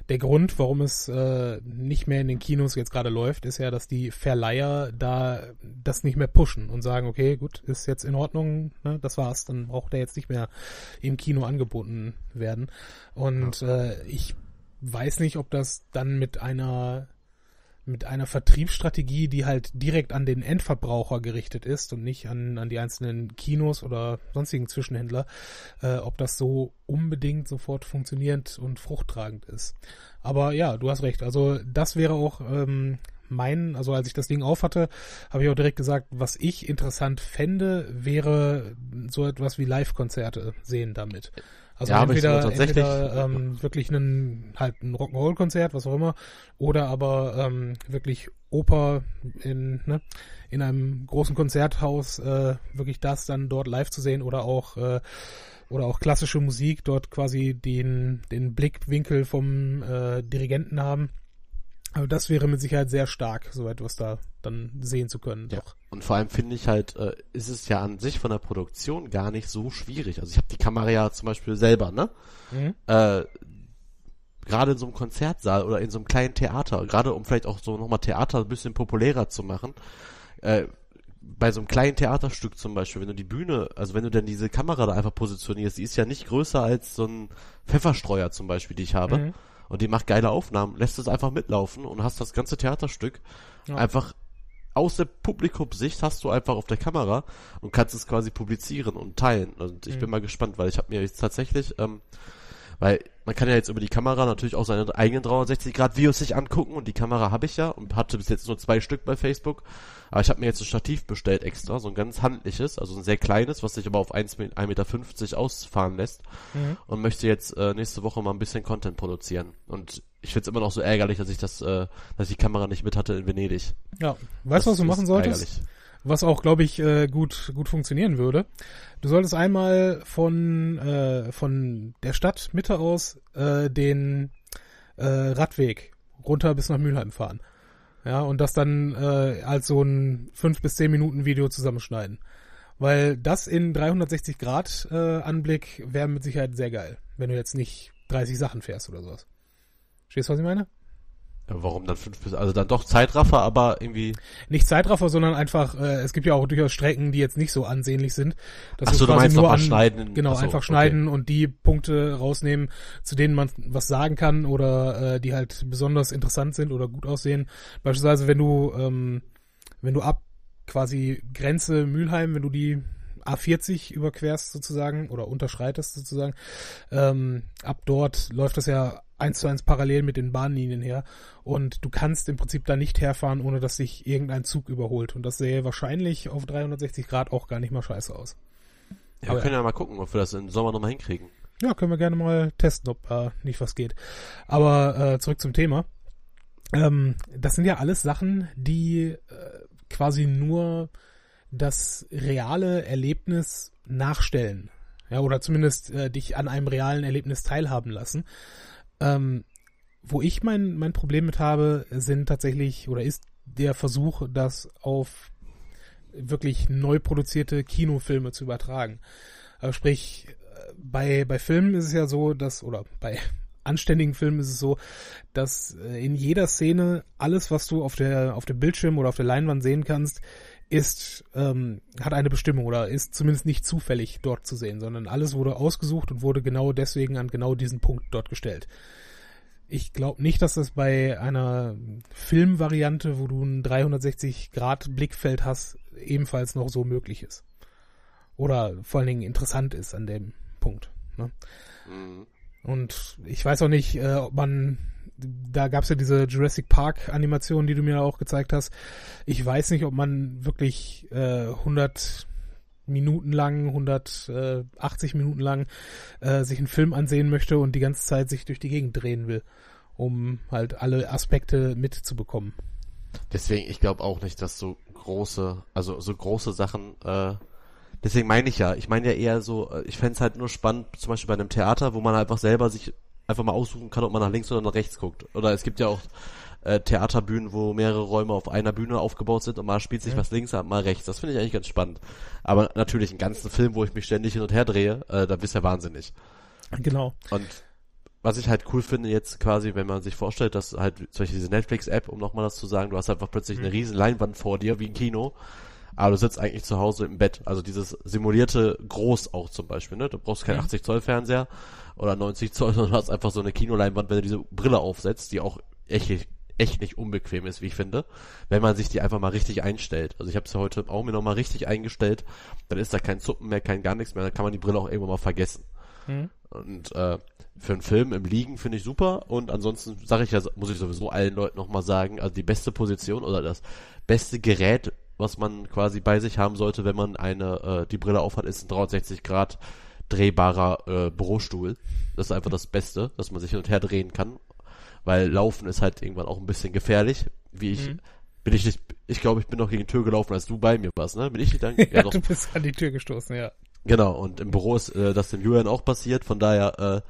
der Grund, warum es äh, nicht mehr in den Kinos jetzt gerade läuft, ist ja, dass die Verleiher da das nicht mehr pushen und sagen, okay, gut, ist jetzt in Ordnung, ne, das war's, dann braucht der jetzt nicht mehr im Kino angeboten werden. Und äh, ich weiß nicht, ob das dann mit einer mit einer Vertriebsstrategie, die halt direkt an den Endverbraucher gerichtet ist und nicht an, an die einzelnen Kinos oder sonstigen Zwischenhändler, äh, ob das so unbedingt sofort funktionierend und fruchttragend ist. Aber ja, du hast recht. Also das wäre auch ähm, mein, also als ich das Ding aufhatte, habe ich auch direkt gesagt, was ich interessant fände, wäre so etwas wie Live-Konzerte sehen damit. Also Ja, entweder, mal tatsächlich- entweder ähm, wirklich ein halt ein Rock'n'Roll-Konzert, was auch immer, oder aber ähm, wirklich Oper in ne, in einem großen Konzerthaus äh, wirklich das dann dort live zu sehen oder auch äh, oder auch klassische Musik dort quasi den den Blickwinkel vom äh, Dirigenten haben. Aber das wäre mit Sicherheit sehr stark, so etwas da dann sehen zu können. Ja. Doch. Und vor allem finde ich halt, äh, ist es ja an sich von der Produktion gar nicht so schwierig. Also ich habe die Kamera ja zum Beispiel selber, ne? Mhm. Äh, gerade in so einem Konzertsaal oder in so einem kleinen Theater, gerade um vielleicht auch so nochmal Theater ein bisschen populärer zu machen, äh, bei so einem kleinen Theaterstück zum Beispiel, wenn du die Bühne, also wenn du denn diese Kamera da einfach positionierst, die ist ja nicht größer als so ein Pfefferstreuer zum Beispiel, die ich habe, Mhm. Und die macht geile Aufnahmen, lässt es einfach mitlaufen und hast das ganze Theaterstück Ja. einfach aus der Publikumssicht hast du einfach auf der Kamera und kannst es quasi publizieren und teilen. Und ich Mhm. bin mal gespannt, weil ich habe mir jetzt tatsächlich, ähm, weil man kann ja jetzt über die Kamera natürlich auch seine eigenen 360 Grad Videos sich angucken und die Kamera habe ich ja und hatte bis jetzt nur zwei Stück bei Facebook. Aber ich habe mir jetzt ein Stativ bestellt extra, so ein ganz handliches, also ein sehr kleines, was sich aber auf 1,50 Meter ausfahren lässt Mhm. und möchte jetzt äh, nächste Woche mal ein bisschen Content produzieren. Und ich find's immer noch so ärgerlich, dass ich das, äh, dass ich die Kamera nicht mit hatte in Venedig. Ja, weißt du, was du machen solltest? ärgerlich. Was auch, glaube ich, äh, gut, gut funktionieren würde. Du solltest einmal von, äh, von der Stadt Mitte aus äh, den äh, Radweg runter bis nach Mülheim fahren. Ja, und das dann äh, als so ein 5 bis 10 Minuten Video zusammenschneiden. Weil das in 360 Grad äh, Anblick wäre mit Sicherheit sehr geil, wenn du jetzt nicht 30 Sachen fährst oder sowas. Verstehst du, was ich meine? Ja, warum dann fünf bis, also dann doch Zeitraffer, aber irgendwie, nicht Zeitraffer, sondern einfach, äh, es gibt ja auch durchaus Strecken, die jetzt nicht so ansehnlich sind. Dass Ach so, es du meinst nur an, schneiden. Genau, Ach so, einfach okay. schneiden und die Punkte rausnehmen, zu denen man was sagen kann oder äh, die halt besonders interessant sind oder gut aussehen. Beispielsweise, wenn du, ähm, wenn du ab quasi Grenze Mülheim, wenn du die A40 überquerst sozusagen oder unterschreitest sozusagen, ähm, ab dort läuft das ja eins zu eins parallel mit den Bahnlinien her und du kannst im Prinzip da nicht herfahren, ohne dass sich irgendein Zug überholt und das sähe wahrscheinlich auf 360 Grad auch gar nicht mal scheiße aus. Ja, Aber wir können ja mal gucken, ob wir das im Sommer nochmal hinkriegen. Ja, können wir gerne mal testen, ob äh, nicht was geht. Aber äh, zurück zum Thema. Ähm, das sind ja alles Sachen, die äh, quasi nur das reale Erlebnis nachstellen. Ja, oder zumindest äh, dich an einem realen Erlebnis teilhaben lassen. Ähm, wo ich mein, mein Problem mit habe, sind tatsächlich oder ist der Versuch, das auf wirklich neu produzierte Kinofilme zu übertragen. Also sprich, äh, bei, bei Filmen ist es ja so, dass, oder bei anständigen Filmen ist es so, dass äh, in jeder Szene alles, was du auf der, auf dem Bildschirm oder auf der Leinwand sehen kannst, ist, ähm, hat eine Bestimmung oder ist zumindest nicht zufällig dort zu sehen, sondern alles wurde ausgesucht und wurde genau deswegen an genau diesen Punkt dort gestellt. Ich glaube nicht, dass das bei einer Filmvariante, wo du ein 360 Grad Blickfeld hast, ebenfalls noch so möglich ist. Oder vor allen Dingen interessant ist an dem Punkt. Ne? Mhm. Und ich weiß auch nicht, äh, ob man, da gab's ja diese Jurassic Park Animation, die du mir auch gezeigt hast. Ich weiß nicht, ob man wirklich äh, 100 Minuten lang, 180 Minuten lang äh, sich einen Film ansehen möchte und die ganze Zeit sich durch die Gegend drehen will, um halt alle Aspekte mitzubekommen. Deswegen, ich glaube auch nicht, dass so große, also so große Sachen, äh, deswegen meine ich ja, ich meine ja eher so, äh, ich fänd's es halt nur spannend, zum Beispiel bei einem Theater, wo man einfach selber sich einfach mal aussuchen kann, ob man nach links oder nach rechts guckt. Oder es gibt ja auch äh, Theaterbühnen, wo mehrere Räume auf einer Bühne aufgebaut sind und mal spielt sich Ja. was links ab, mal rechts. Das finde ich eigentlich ganz spannend. Aber natürlich einen ganzen Film, wo ich mich ständig hin und her drehe, äh, da bist du ja wahnsinnig. Genau. Und was ich halt cool finde jetzt quasi, wenn man sich vorstellt, dass halt zum Beispiel diese Netflix-App, um nochmal das zu sagen, du hast einfach plötzlich eine Mhm. riesen Leinwand vor dir, wie ein Kino, aber du sitzt eigentlich zu Hause im Bett. Also dieses simulierte Groß auch zum Beispiel, ne? Du brauchst keinen Mhm. 80 Zoll Fernseher oder 90 Zoll, sondern du hast einfach so eine Kinoleinwand, wenn du diese Brille aufsetzt, die auch echt, echt nicht unbequem ist, wie ich finde, wenn man sich die einfach mal richtig einstellt. Also ich habe es ja heute auch mir nochmal richtig eingestellt, dann ist da kein Zuppen mehr, kein gar nichts mehr, dann kann man die Brille auch irgendwann mal vergessen. Mhm. Und äh, für einen Film im Liegen finde ich super und ansonsten sage ich ja, muss ich sowieso allen Leuten nochmal sagen, also die beste Position oder das beste Gerät, was man quasi bei sich haben sollte, wenn man eine äh, die Brille aufhat, ist ein 360 Grad drehbarer äh, Bürostuhl. Das ist einfach das Beste, dass man sich hin und her drehen kann, weil Laufen ist halt irgendwann auch ein bisschen gefährlich. Wie ich mhm. bin ich nicht, ich glaube, ich bin noch gegen die Tür gelaufen, als du bei mir warst, ne? Bin ich nicht dann? Ja, doch. du bist an die Tür gestoßen, ja. Genau, und im Büro ist äh, das dem Julian auch passiert, von daher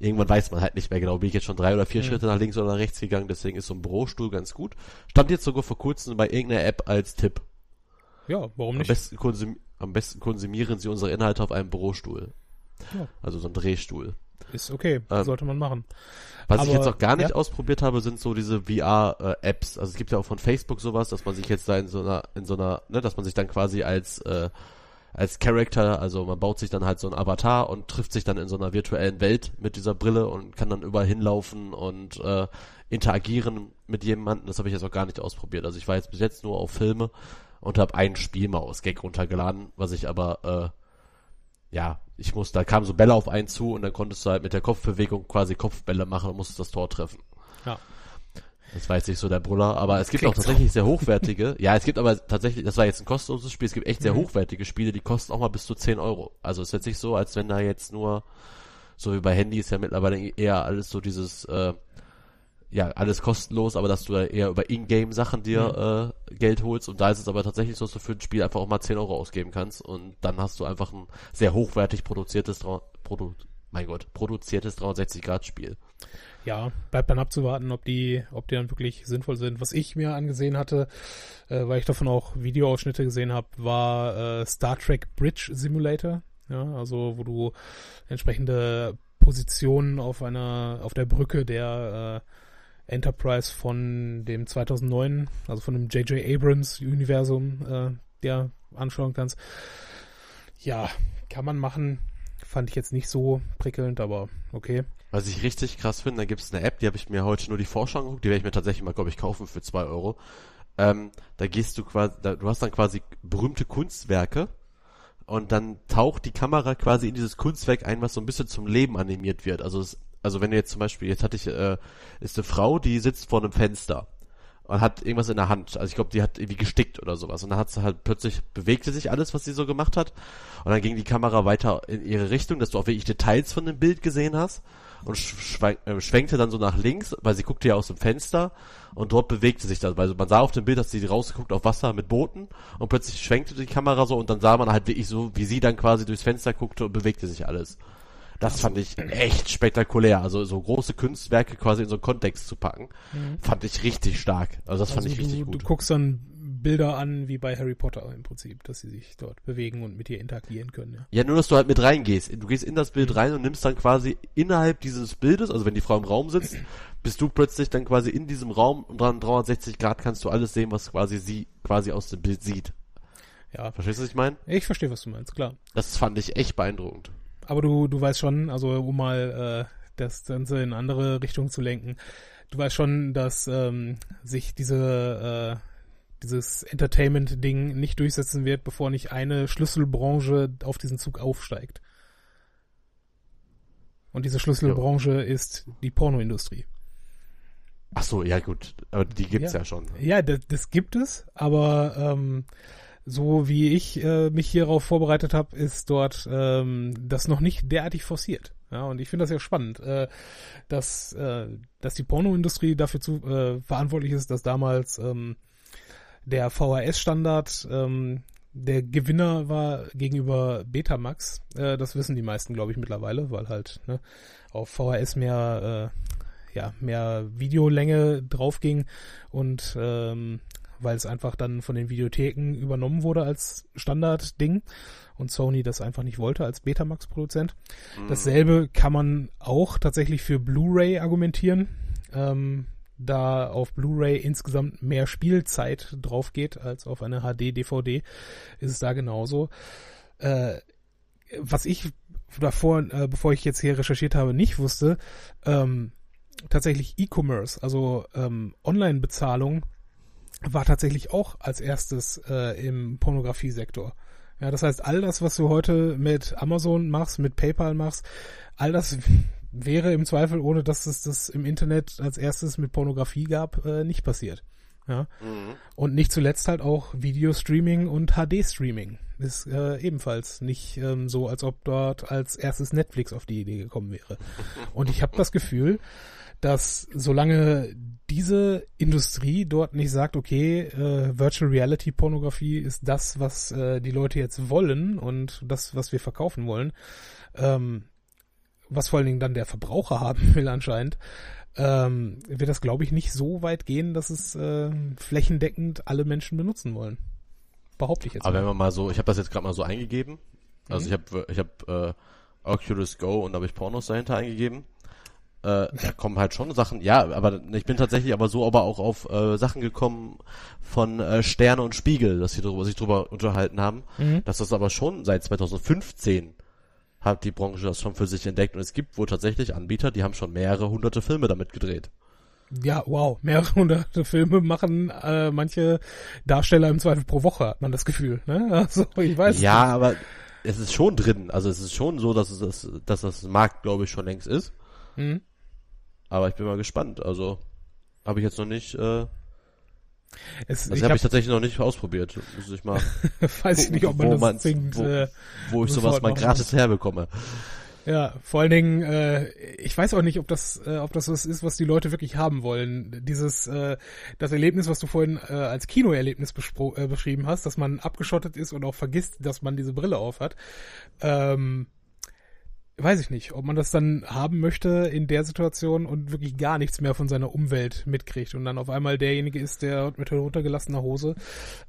äh, irgendwann weiß man halt nicht mehr genau, bin ich jetzt schon drei oder vier mhm. Schritte nach links oder nach rechts gegangen, deswegen ist so ein Bürostuhl ganz gut. Stand jetzt sogar vor kurzem bei irgendeiner App als Tipp. Ja, warum nicht? Am besten, konsum am besten konsumieren sie unsere Inhalte auf einem Bürostuhl. Ja. Also so ein Drehstuhl. Ist okay, ähm, sollte man machen. Was Aber, ich jetzt auch gar nicht ja. ausprobiert habe, sind so diese VR-Apps. also es gibt ja auch von Facebook sowas, dass man sich jetzt da in so einer, in so einer, ne, dass man sich dann quasi als äh, als Character, also man baut sich dann halt so ein Avatar und trifft sich dann in so einer virtuellen Welt mit dieser Brille und kann dann überall hinlaufen und äh, interagieren mit jemandem. Das habe ich jetzt auch gar nicht ausprobiert. Also ich war jetzt bis jetzt nur auf Filme und habe ein Spiel mal aus Gag runtergeladen, was ich aber äh, ja, ich muss, da kam so Bälle auf einen zu und dann konntest du halt mit der Kopfbewegung quasi Kopfbälle machen und musstest das Tor treffen. Ja. Das weiß nicht so der Brüller, aber es gibt Klingt auch tatsächlich so. sehr hochwertige. ja, es gibt aber tatsächlich, das war jetzt ein kostenloses Spiel, es gibt echt sehr mhm. hochwertige Spiele, die kosten auch mal bis zu 10 Euro. Also es ist jetzt nicht so, als wenn da jetzt nur, so wie bei Handys ja mittlerweile eher alles so dieses, äh, ja, alles kostenlos, aber dass du da eher über Ingame-Sachen dir mhm. äh, Geld holst und da ist es aber tatsächlich so, dass du für ein Spiel einfach auch mal 10 Euro ausgeben kannst und dann hast du einfach ein sehr hochwertig produziertes, Produ mein Gott, produziertes 360-Grad-Spiel ja, bleibt dann abzuwarten, ob die, ob die dann wirklich sinnvoll sind. Was ich mir angesehen hatte, äh, weil ich davon auch Videoausschnitte gesehen habe, war äh, Star Trek Bridge Simulator. Ja, also wo du entsprechende Positionen auf einer, auf der Brücke der äh, Enterprise von dem 2009, also von dem J.J. Abrams Universum, äh, ja, anschauen kannst. Ja, kann man machen. Fand ich jetzt nicht so prickelnd, aber okay. Was ich richtig krass finde, da gibt es eine App, die habe ich mir heute nur die Vorschau geguckt, die werde ich mir tatsächlich mal, glaube ich, kaufen für zwei Euro. Ähm, da gehst du quasi, da, du hast dann quasi berühmte Kunstwerke und dann taucht die Kamera quasi in dieses Kunstwerk ein, was so ein bisschen zum Leben animiert wird. Also es, also wenn du jetzt zum Beispiel, jetzt hatte ich, äh, ist eine Frau, die sitzt vor einem Fenster und hat irgendwas in der Hand. Also ich glaube, die hat irgendwie gestickt oder sowas. Und dann hat sie halt plötzlich bewegte sich alles, was sie so gemacht hat. Und dann ging die Kamera weiter in ihre Richtung, dass du auch wirklich Details von dem Bild gesehen hast und äh, schwenkte dann so nach links, weil sie guckte ja aus dem Fenster und dort bewegte sich das, weil man sah auf dem Bild, dass sie rausgeguckt auf Wasser mit Booten und plötzlich schwenkte die Kamera so und dann sah man halt wirklich so, wie sie dann quasi durchs Fenster guckte und bewegte sich alles. Das fand ich echt spektakulär. Also so große Kunstwerke quasi in so einen Kontext zu packen, mhm. fand ich richtig stark. Also das also fand ich richtig du, gut. Du guckst dann Bilder an wie bei Harry Potter im Prinzip, dass sie sich dort bewegen und mit dir interagieren können. Ja, ja nur, dass du halt mit reingehst. Du gehst in das Bild rein und nimmst dann quasi innerhalb dieses Bildes, also wenn die Frau im Raum sitzt, bist du plötzlich dann quasi in diesem Raum und dann 360 Grad kannst du alles sehen, was quasi sie quasi aus dem Bild sieht. Ja. Verstehst du, was ich meine? Ich verstehe, was du meinst, klar. Das fand ich echt beeindruckend. Aber du, du weißt schon, also um mal äh, das Ganze in andere Richtung zu lenken, du weißt schon, dass ähm, sich diese äh, dieses Entertainment-Ding nicht durchsetzen wird, bevor nicht eine Schlüsselbranche auf diesen Zug aufsteigt. Und diese Schlüsselbranche ja. ist die Pornoindustrie. Ach so, ja gut, aber die gibt's ja, ja schon. Ja, das, das, gibt es, aber ähm, so wie ich äh, mich hierauf vorbereitet habe, ist dort ähm, das noch nicht derartig forciert. Ja, und ich finde das ja spannend, äh, dass, äh, dass die Pornoindustrie dafür zu, äh, verantwortlich ist, dass damals ähm, der VHS-Standard ähm, der Gewinner war gegenüber Betamax. Äh, das wissen die meisten, glaube ich, mittlerweile, weil halt ne, auf VHS mehr, äh, ja, mehr Videolänge drauf ging und ähm, weil es einfach dann von den Videotheken übernommen wurde als Standardding und Sony das einfach nicht wollte als Betamax-Produzent. Mhm. Dasselbe kann man auch tatsächlich für Blu-ray argumentieren. Ähm, da auf Blu-ray insgesamt mehr Spielzeit drauf geht als auf eine HD-DVD, ist es da genauso. Äh, was ich davor, äh, bevor ich jetzt hier recherchiert habe, nicht wusste, ähm, tatsächlich E-Commerce, also ähm, Online-Bezahlung, war tatsächlich auch als erstes äh, im Pornografiesektor. Ja, das heißt, all das, was du heute mit Amazon machst, mit PayPal machst, all das wäre im Zweifel, ohne dass es das im Internet als erstes mit Pornografie gab, äh, nicht passiert. Ja. Mhm. Und nicht zuletzt halt auch Videostreaming und HD-Streaming. Ist äh, ebenfalls nicht ähm, so, als ob dort als erstes Netflix auf die Idee gekommen wäre. Und ich habe das Gefühl, dass solange diese Industrie dort nicht sagt, okay, äh, Virtual Reality Pornografie ist das, was äh, die Leute jetzt wollen und das, was wir verkaufen wollen, ähm, was vor allen Dingen dann der Verbraucher haben will anscheinend, ähm, wird das, glaube ich, nicht so weit gehen, dass es äh, flächendeckend alle Menschen benutzen wollen. Behaupte ich jetzt Aber wenn mal. man mal so, ich habe das jetzt gerade mal so eingegeben. Also Mhm. ich habe ich habe äh, Oculus Go und da habe ich Pornos dahinter eingegeben. Äh, da kommen halt schon Sachen, ja, aber ich bin tatsächlich aber so aber auch auf äh, Sachen gekommen von äh, Sterne und Spiegel, dass sie darüber sich drüber unterhalten haben, Mhm. dass das aber schon seit 2015 hat die Branche das schon für sich entdeckt und es gibt wohl tatsächlich Anbieter, die haben schon mehrere hunderte Filme damit gedreht. Ja, wow, mehrere hunderte Filme machen äh, manche Darsteller im Zweifel pro Woche, hat man das Gefühl. Ne? Also ich weiß. Ja, aber es ist schon drin, also es ist schon so, dass es das, dass das Markt, glaube ich, schon längst ist. Mhm. Aber ich bin mal gespannt. Also habe ich jetzt noch nicht, äh, Es, also habe hab, ich tatsächlich noch nicht ausprobiert. Muss ich mal, weiß ich nicht, ob man wo das man's- zwingend. wo- Äh, wo ich sowas mal gratis herbekomme. Ja, vor allen Dingen, äh, ich weiß auch nicht, ob das, äh, ob das was ist, was die Leute wirklich haben wollen. Dieses, äh, das Erlebnis, was du vorhin äh, als Kinoerlebnis äh, beschrieben hast, dass man abgeschottet ist und auch vergisst, dass man diese Brille auf hat. Ähm, weiß ich nicht, ob man das dann haben möchte in der Situation und wirklich gar nichts mehr von seiner Umwelt mitkriegt und dann auf einmal derjenige ist, der mit heruntergelassener Hose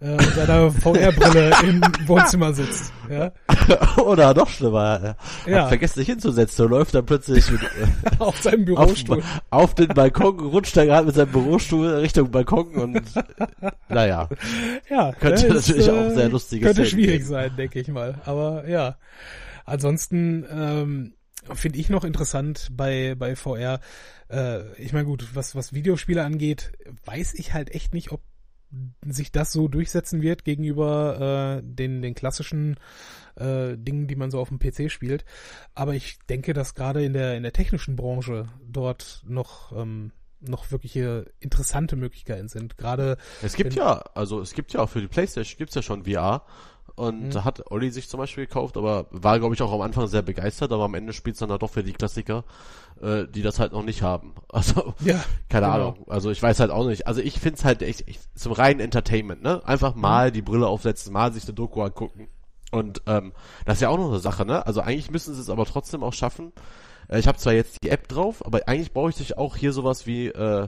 äh, mit seiner VR-Brille im Wohnzimmer sitzt. Ja, Oder noch schlimmer, äh, Ja. hat vergessen sich hinzusetzen und läuft dann plötzlich mit, äh, auf seinem auf, Bürostuhl. auf den Balkon, rutscht da gerade mit seinem Bürostuhl Richtung Balkon und äh, naja, Ja, Könnte ne, natürlich auch sehr lustige Könnte Szenen schwierig geben. sein, denke ich mal. Aber ja. Ansonsten ähm, finde ich noch interessant bei, bei VR, äh, ich meine gut, was, was Videospiele angeht, weiß ich halt echt nicht, ob sich das so durchsetzen wird gegenüber äh, den, den klassischen äh, Dingen, die man so auf dem PC spielt. Aber ich denke, dass gerade in der, in der technischen Branche dort noch, ähm, noch wirkliche interessante Möglichkeiten sind. Gerade Es gibt ja, also es gibt ja auch für die Playstation gibt's ja schon VR. Und Mhm. da hat Olli sich zum Beispiel gekauft, aber war, glaube ich, auch am Anfang sehr begeistert, aber am Ende spielt's dann halt doch für die Klassiker, äh, die das halt noch nicht haben. Also, ja, keine genau. Ahnung. Also ich weiß halt auch nicht. Also ich find's halt echt, echt zum reinen Entertainment, ne? Einfach Mhm. mal die Brille aufsetzen, mal sich eine Doku angucken. Und ähm, das ist ja auch noch eine Sache, ne? Also eigentlich müssen sie es aber trotzdem auch schaffen. Äh, ich habe zwar jetzt die App drauf, aber eigentlich brauche ich auch hier sowas wie äh,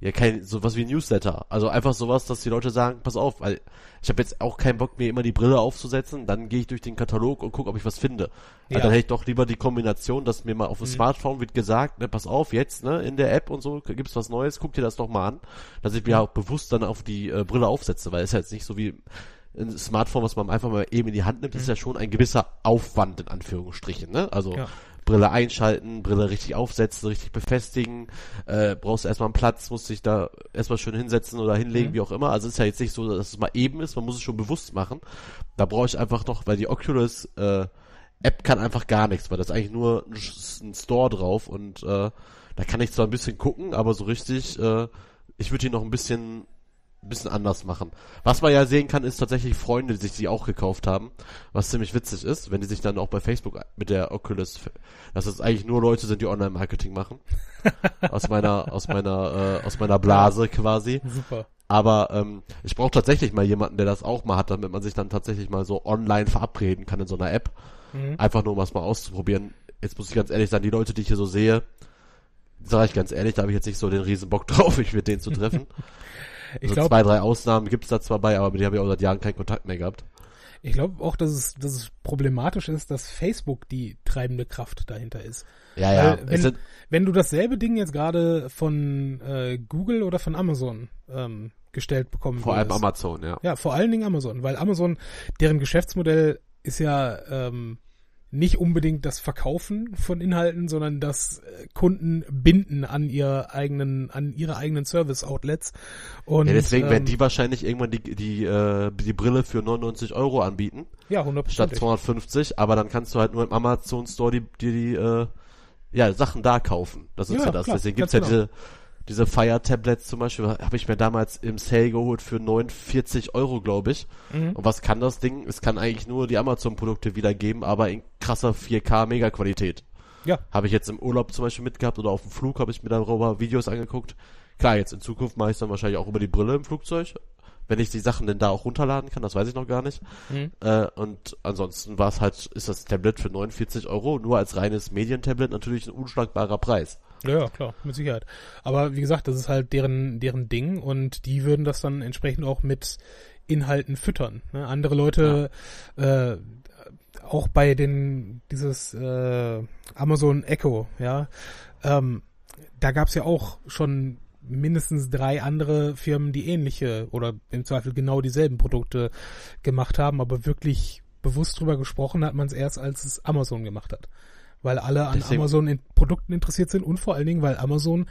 ja kein sowas wie Newsletter. Also einfach sowas, dass die Leute sagen, pass auf, weil ich habe jetzt auch keinen Bock mir immer die Brille aufzusetzen, dann gehe ich durch den Katalog und gucke, ob ich was finde. Ja. Also dann hätte ich doch lieber die Kombination, dass mir mal auf dem Mhm. Smartphone wird gesagt, ne, pass auf, jetzt, ne, in der App und so gibt's was Neues, guck dir das doch mal an, dass ich mir auch bewusst dann auf die äh, Brille aufsetze, weil es ist ja jetzt nicht so wie ein Smartphone, was man einfach mal eben in die Hand nimmt, ist ja schon ein gewisser Aufwand in Anführungsstrichen, ne? Also Mhm. Ja. Brille einschalten, Brille richtig aufsetzen, richtig befestigen, äh, brauchst du erstmal einen Platz, musst dich da erstmal schön hinsetzen oder hinlegen, Mhm. wie auch immer. Also es ist ja jetzt nicht so, dass es mal eben ist, man muss es schon bewusst machen. Da brauche ich einfach noch, weil die Oculus äh, App kann einfach gar nichts, weil das ist eigentlich nur ein, Store drauf und äh, da kann ich zwar ein bisschen gucken, aber so richtig, äh, ich würde die noch ein bisschen ein bisschen anders machen. Was man ja sehen kann, ist tatsächlich Freunde, die sich die auch gekauft haben, was ziemlich witzig ist, wenn die sich dann auch bei Facebook mit der Oculus, dass es eigentlich nur Leute sind, die Online-Marketing machen. aus meiner, aus meiner, äh, aus meiner Blase quasi. Super. Aber ähm, ich brauche tatsächlich mal jemanden, der das auch mal hat, damit man sich dann tatsächlich mal so online verabreden kann in so einer App. Mhm. Einfach nur um was mal auszuprobieren. Jetzt muss ich ganz ehrlich sagen, die Leute, die ich hier so sehe, sage ich ganz ehrlich, da habe ich jetzt nicht so den riesen Bock drauf, mich mit denen zu treffen. Ich also glaube zwei, drei Ausnahmen gibt's da zwar bei, aber mit denen habe ich auch seit Jahren keinen Kontakt mehr gehabt. ich glaub auch, dass es, dass es problematisch ist, dass Facebook die treibende Kraft dahinter ist. Ja, ja. Weil, wenn, wenn du dasselbe Ding jetzt gerade von äh, Google oder von Amazon ähm, gestellt bekommen vor allem. Amazon, ja. Ja, vor allen Dingen Amazon, weil Amazon, deren Geschäftsmodell ist ja, ähm, nicht unbedingt das Verkaufen von Inhalten, sondern das äh, Kunden binden an ihr eigenen, an ihre eigenen Service-Outlets. Und ja, deswegen ähm, werden die wahrscheinlich irgendwann die die äh, die Brille für 99 Euro anbieten. Ja, 100 Statt 250, aber dann kannst du halt nur im Amazon Store die die, die äh, ja Sachen da kaufen. Das ist ja, ja das. Klar, deswegen gibt's ja genau. diese diese Fire Tablets zum Beispiel habe ich mir damals im Sale geholt für 49 Euro, glaube ich. Mhm. Und was kann das Ding? Es kann eigentlich nur die Amazon-Produkte wiedergeben, aber in krasser 4K Mega-Qualität. Ja. Habe ich jetzt im Urlaub zum Beispiel mitgehabt oder auf dem Flug habe ich mir darüber Videos angeguckt. Klar, jetzt in Zukunft mache ich dann wahrscheinlich auch über die Brille im Flugzeug. Wenn ich die Sachen denn da auch runterladen kann, das weiß ich noch gar nicht. Mhm. Äh, und ansonsten war es halt, ist das Tablet für 49 Euro nur als reines Medientablet natürlich ein unschlagbarer Preis. Ja, klar, mit Sicherheit. Aber wie gesagt, das ist halt deren, deren Ding und die würden das dann entsprechend auch mit Inhalten füttern. Ne? Andere Leute, ja. äh, auch bei den, dieses äh, Amazon Echo, ja, ähm, da gab's ja auch schon mindestens drei andere Firmen, die ähnliche oder im Zweifel genau dieselben Produkte gemacht haben, aber wirklich bewusst drüber gesprochen hat man es erst, als es Amazon gemacht hat weil alle an Deswegen. Amazon in Produkten interessiert sind und vor allen Dingen, weil Amazon,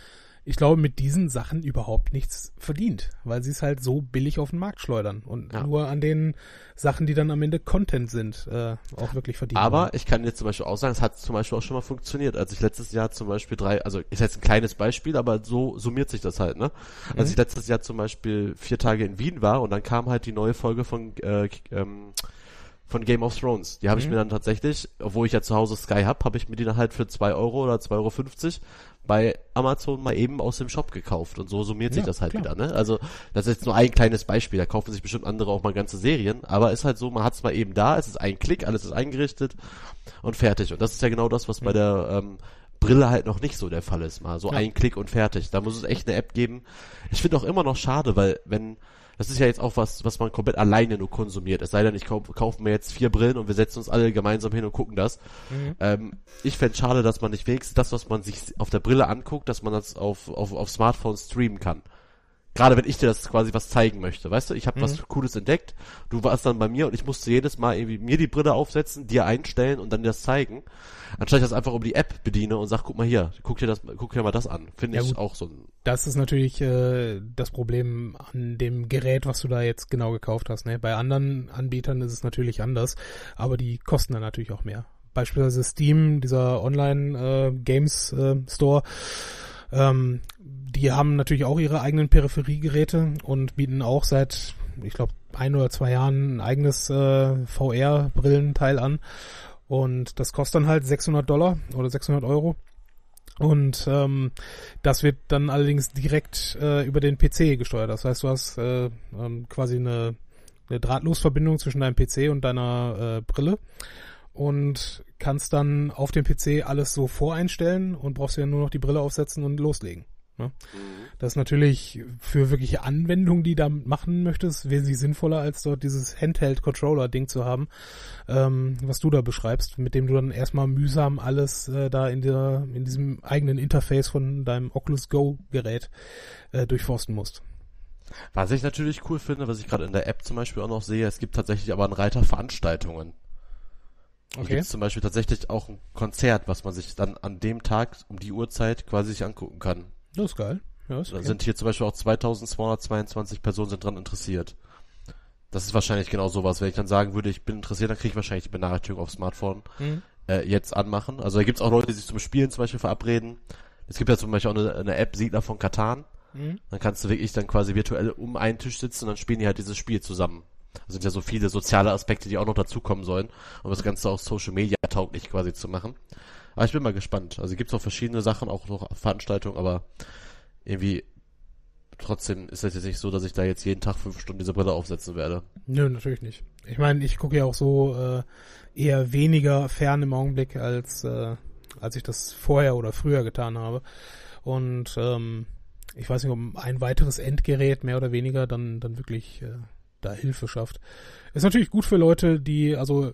ich glaube, mit diesen Sachen überhaupt nichts verdient, weil sie es halt so billig auf den Markt schleudern und ja. nur an den Sachen, die dann am Ende Content sind, äh, auch wirklich verdienen. Aber ich kann jetzt zum Beispiel auch sagen, es hat zum Beispiel auch schon mal funktioniert, als ich letztes Jahr zum Beispiel drei, also ist jetzt ein kleines Beispiel, aber so summiert sich das halt, ne? Als mhm. ich letztes Jahr zum Beispiel vier Tage in Wien war und dann kam halt die neue Folge von äh, ähm, von Game of Thrones. Die habe mhm. ich mir dann tatsächlich, obwohl ich ja zu Hause Sky hab, habe ich mir die dann halt für zwei Euro oder 2,50 Euro bei Amazon mal eben aus dem Shop gekauft und so summiert sich das halt klar. wieder, ne? Also, das ist jetzt nur ein kleines Beispiel, da kaufen sich bestimmt andere auch mal ganze Serien, aber ist halt so, man hat es mal eben da, es ist ein Klick, alles ist eingerichtet und fertig. Und das ist ja genau das, was mhm. bei der ähm, Brille halt noch nicht so der Fall ist, mal so ja. ein Klick und fertig. Da muss es echt eine App geben. Ich finde auch immer noch schade, weil wenn das ist ja jetzt auch was, was man komplett alleine nur konsumiert. Es sei denn, ich kauf, kaufe mir jetzt vier Brillen und wir setzen uns alle gemeinsam hin und gucken das. Mhm. Ähm, ich fände schade, dass man nicht wenigstens das, was man sich auf der Brille anguckt, dass man das auf, auf, auf Smartphone streamen kann. Gerade wenn ich dir das quasi was zeigen möchte, weißt du, ich habe mhm. was Cooles entdeckt, du warst dann bei mir und ich musste jedes Mal irgendwie mir die Brille aufsetzen, dir einstellen und dann dir das zeigen, anstatt ich das einfach über die App bediene und sag, guck mal hier, guck dir das, guck dir mal das an, finde ja, ich gut. auch so ein. Das ist natürlich äh, das Problem an dem Gerät, was du da jetzt genau gekauft hast. Ne? Bei anderen Anbietern ist es natürlich anders, aber die kosten dann natürlich auch mehr. Beispielsweise Steam, dieser Online äh, Games äh, Store. Ähm, die haben natürlich auch ihre eigenen Peripheriegeräte und bieten auch seit, ich glaube, ein oder zwei Jahren ein eigenes äh, VR-Brillenteil an. Und das kostet dann halt 600 Dollar oder 600 Euro. Und ähm, das wird dann allerdings direkt äh, über den PC gesteuert. Das heißt, du hast äh, ähm, quasi eine, eine Drahtlosverbindung zwischen deinem PC und deiner äh, Brille und kannst dann auf dem PC alles so voreinstellen und brauchst ja nur noch die Brille aufsetzen und loslegen. Ne? Mhm. Das ist natürlich für wirkliche Anwendungen, die da machen möchtest, wesentlich sinnvoller, als dort dieses Handheld-Controller-Ding zu haben, ähm, was du da beschreibst, mit dem du dann erstmal mühsam alles äh, da in, der, in diesem eigenen Interface von deinem Oculus Go-Gerät äh, durchforsten musst. Was ich natürlich cool finde, was ich gerade in der App zum Beispiel auch noch sehe, es gibt tatsächlich aber einen Reiter Veranstaltungen. Okay. Gibt zum Beispiel tatsächlich auch ein Konzert, was man sich dann an dem Tag um die Uhrzeit quasi sich angucken kann. Das ist geil. Ja, ist da okay. sind hier zum Beispiel auch 2222 Personen sind dran interessiert. Das ist wahrscheinlich genau sowas. Wenn ich dann sagen würde, ich bin interessiert, dann kriege ich wahrscheinlich die Benachrichtigung aufs Smartphone mhm. äh, jetzt anmachen. Also da gibt es auch Leute, die sich zum Spielen zum Beispiel verabreden. Es gibt ja zum Beispiel auch eine, eine App, Siedler von Katan. Mhm. Dann kannst du wirklich dann quasi virtuell um einen Tisch sitzen und dann spielen die halt dieses Spiel zusammen. Das sind ja so viele soziale Aspekte, die auch noch dazukommen sollen, um das Ganze auch Social Media tauglich quasi zu machen. Aber ich bin mal gespannt. Also gibt es auch verschiedene Sachen, auch noch Veranstaltungen, aber irgendwie trotzdem ist das jetzt nicht so, dass ich da jetzt jeden Tag fünf Stunden diese Brille aufsetzen werde. Nö, natürlich nicht. Ich meine, ich gucke ja auch so äh, eher weniger fern im Augenblick, als, äh, als ich das vorher oder früher getan habe. Und ähm, ich weiß nicht, ob ein weiteres Endgerät mehr oder weniger dann, dann wirklich äh, da Hilfe schafft. Ist natürlich gut für Leute, die, also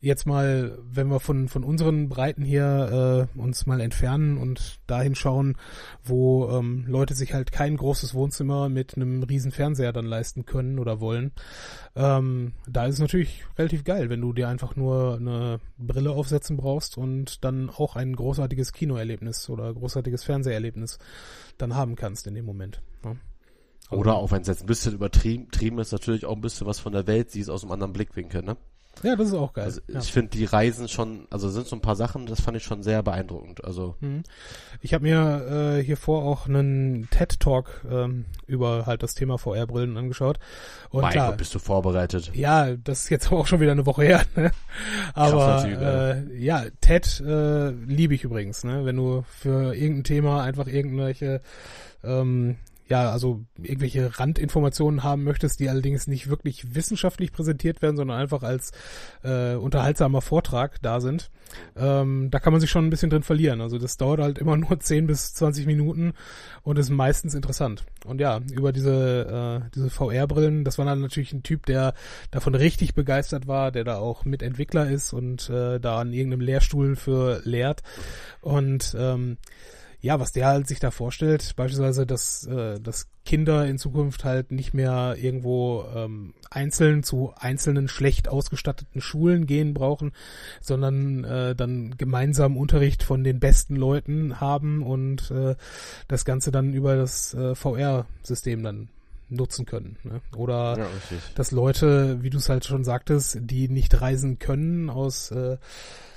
jetzt mal, wenn wir von, von unseren Breiten hier äh, uns mal entfernen und dahin schauen, wo ähm, Leute sich halt kein großes Wohnzimmer mit einem riesen Fernseher dann leisten können oder wollen, ähm, da ist es natürlich relativ geil, wenn du dir einfach nur eine Brille aufsetzen brauchst und dann auch ein großartiges Kinoerlebnis oder großartiges Fernseherlebnis dann haben kannst in dem Moment. Ja. Oder auch wenn es jetzt ein bisschen übertrieben ist, natürlich auch ein bisschen was von der Welt siehst aus einem anderen Blickwinkel, ne? Ja, das ist auch geil. Also ja. ich finde die Reisen schon, also sind so ein paar Sachen, das fand ich schon sehr beeindruckend. Also Mhm. Ich habe mir äh, hier vor auch einen TED Talk ähm, über halt das Thema VR-Brillen angeschaut. Und mein klar, Gott, bist du vorbereitet. ja, das ist jetzt auch schon wieder eine Woche her. Ne? Aber äh, ja, TED äh, liebe ich übrigens. Ne? Wenn du für irgendein Thema einfach irgendwelche ähm, ja, also irgendwelche Randinformationen haben möchtest, die allerdings nicht wirklich wissenschaftlich präsentiert werden, sondern einfach als äh, unterhaltsamer Vortrag da sind. Ähm, da kann man sich schon ein bisschen drin verlieren. Also das dauert halt immer nur 10 bis 20 Minuten und ist meistens interessant. Und ja, über diese, äh, diese VR-Brillen, das war dann natürlich ein Typ, der davon richtig begeistert war, der da auch Mitentwickler ist und äh, da an irgendeinem Lehrstuhl für lehrt. Und ähm, ja, was der halt sich da vorstellt, beispielsweise, dass, äh, dass Kinder in Zukunft halt nicht mehr irgendwo ähm, einzeln zu einzelnen schlecht ausgestatteten Schulen gehen brauchen, sondern äh, dann gemeinsam Unterricht von den besten Leuten haben und äh, das Ganze dann über das äh, VR-System dann nutzen können. Ne? Oder Ja, dass Leute, wie du es halt schon sagtest, die nicht reisen können aus, äh,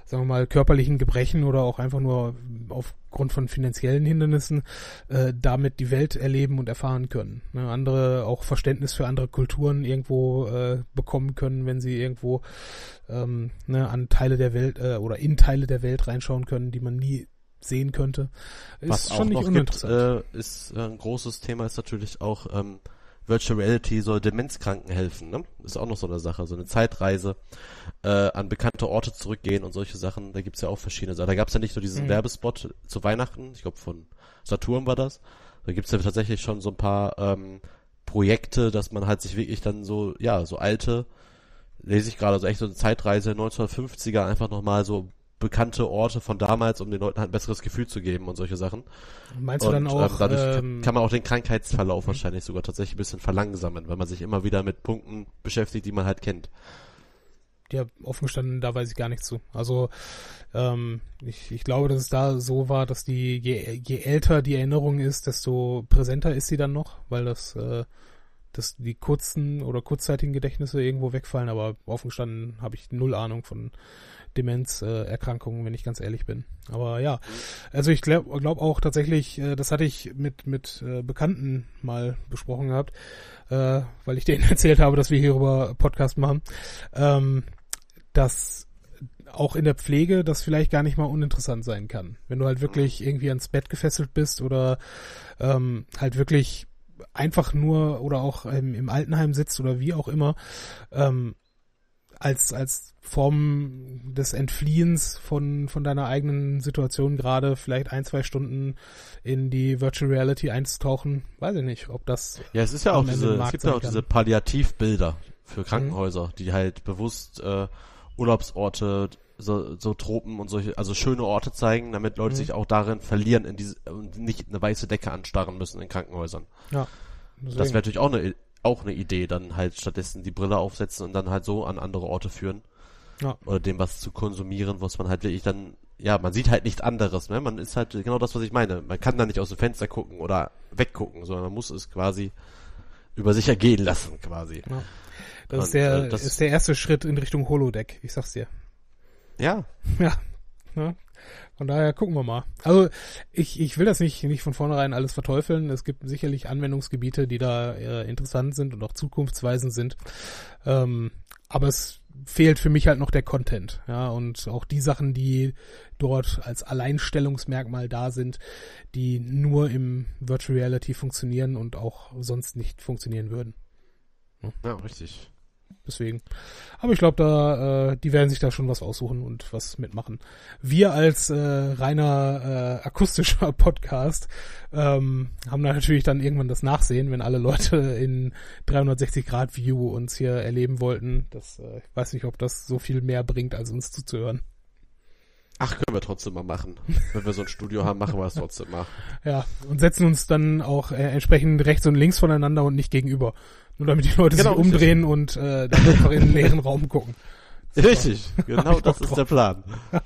sagen wir mal, körperlichen Gebrechen oder auch einfach nur aufgrund von finanziellen Hindernissen, äh, damit die Welt erleben und erfahren können. Ne? Andere auch Verständnis für andere Kulturen irgendwo äh, bekommen können, wenn sie irgendwo ähm, ne, an Teile der Welt äh, oder in Teile der Welt reinschauen können, die man nie sehen könnte. Ist Was schon auch nicht noch gibt, äh, ist äh, ein großes Thema, ist natürlich auch ähm, Virtual Reality soll Demenzkranken helfen, ne? Ist auch noch so eine Sache, so eine Zeitreise, äh, an bekannte Orte zurückgehen und solche Sachen, da gibt's ja auch verschiedene Sachen. Da gab's ja nicht nur diesen Mhm. Werbespot zu Weihnachten, ich glaube von Saturn war das. Da gibt's ja tatsächlich schon so ein paar ähm, Projekte, dass man halt sich wirklich dann so, ja, so alte, lese ich gerade, so echt so eine Zeitreise 1950er, einfach nochmal so bekannte Orte von damals, um den Leuten halt ein besseres Gefühl zu geben und solche Sachen. Meinst du dann Und, auch, ähm, dadurch kann- ähm, kann man auch den Krankheitsverlauf wahrscheinlich sogar tatsächlich ein bisschen verlangsamen, weil man sich immer wieder mit Punkten beschäftigt, die man halt kennt. Ja, offen gestanden, da weiß ich gar nichts zu. Also ähm, ich, ich glaube, dass es da so war, dass die, je, je älter die Erinnerung ist, desto präsenter ist sie dann noch, weil das, äh, dass die kurzen oder kurzzeitigen Gedächtnisse irgendwo wegfallen, aber offen gestanden habe ich null Ahnung von Demenzerkrankungen, äh, wenn ich ganz ehrlich bin. Aber ja, also ich glaube glaub auch tatsächlich, äh, das hatte ich mit, mit äh, Bekannten mal besprochen gehabt, äh, weil ich denen erzählt habe, dass wir hierüber Podcast machen. Ähm, dass auch in der Pflege das vielleicht gar nicht mal uninteressant sein kann. Wenn du halt wirklich irgendwie ans Bett gefesselt bist oder ähm, halt wirklich einfach nur oder auch im, im Altenheim sitzt oder wie auch immer, ähm, als, als Form des Entfliehens von, von deiner eigenen Situation gerade vielleicht ein, zwei Stunden in die Virtual Reality einzutauchen, weiß ich nicht, ob das Ja, es ist ja auch diese, es gibt ja auch kann. diese Palliativbilder für Krankenhäuser, die halt bewusst äh, Urlaubsorte, so, so Tropen und solche, also schöne Orte zeigen, damit Leute Mhm. sich auch darin verlieren in diese und nicht eine weiße Decke anstarren müssen in Krankenhäusern. ja. Das deswegen- wäre natürlich auch eine auch eine Idee, dann halt stattdessen die Brille aufsetzen und dann halt so an andere Orte führen. Ja. Oder dem was zu konsumieren, was man halt wirklich dann, ja, man sieht halt nichts anderes, ne? Man ist halt genau das, was ich meine. Man kann da nicht aus dem Fenster gucken oder weggucken, sondern man muss es quasi über sich ergehen lassen, quasi. Ja. Das, ist Und, der, äh, das- ist der erste Schritt in Richtung Holodeck, ich sag's dir. Ja, Ja. ja. Von daher gucken wir mal. Also ich, ich will das nicht, nicht von vornherein alles verteufeln. Es gibt sicherlich Anwendungsgebiete, die da äh, interessant sind und auch zukunftsweisend sind. Ähm, aber es fehlt für mich halt noch der Content. Ja, und auch die Sachen, die dort als Alleinstellungsmerkmal da sind, die nur im Virtual Reality funktionieren und auch sonst nicht funktionieren würden. ja, richtig. Deswegen. Aber ich glaube, da, äh, die werden sich da schon was aussuchen und was mitmachen. Wir als äh, reiner äh, akustischer Podcast ähm, haben da natürlich dann irgendwann das Nachsehen, wenn alle Leute in 360 Grad View uns hier erleben wollten. Das, äh, ich weiß nicht, ob das so viel mehr bringt, als uns zuzuhören. Ach, können wir trotzdem mal machen. Wenn wir so ein Studio haben, machen wir es trotzdem mal. Ja, und setzen uns dann auch äh, entsprechend rechts und links voneinander und nicht gegenüber. Nur damit die Leute Genau, sich umdrehen und äh, dann einfach in den leeren Raum gucken. Richtig, genau das ist der Plan.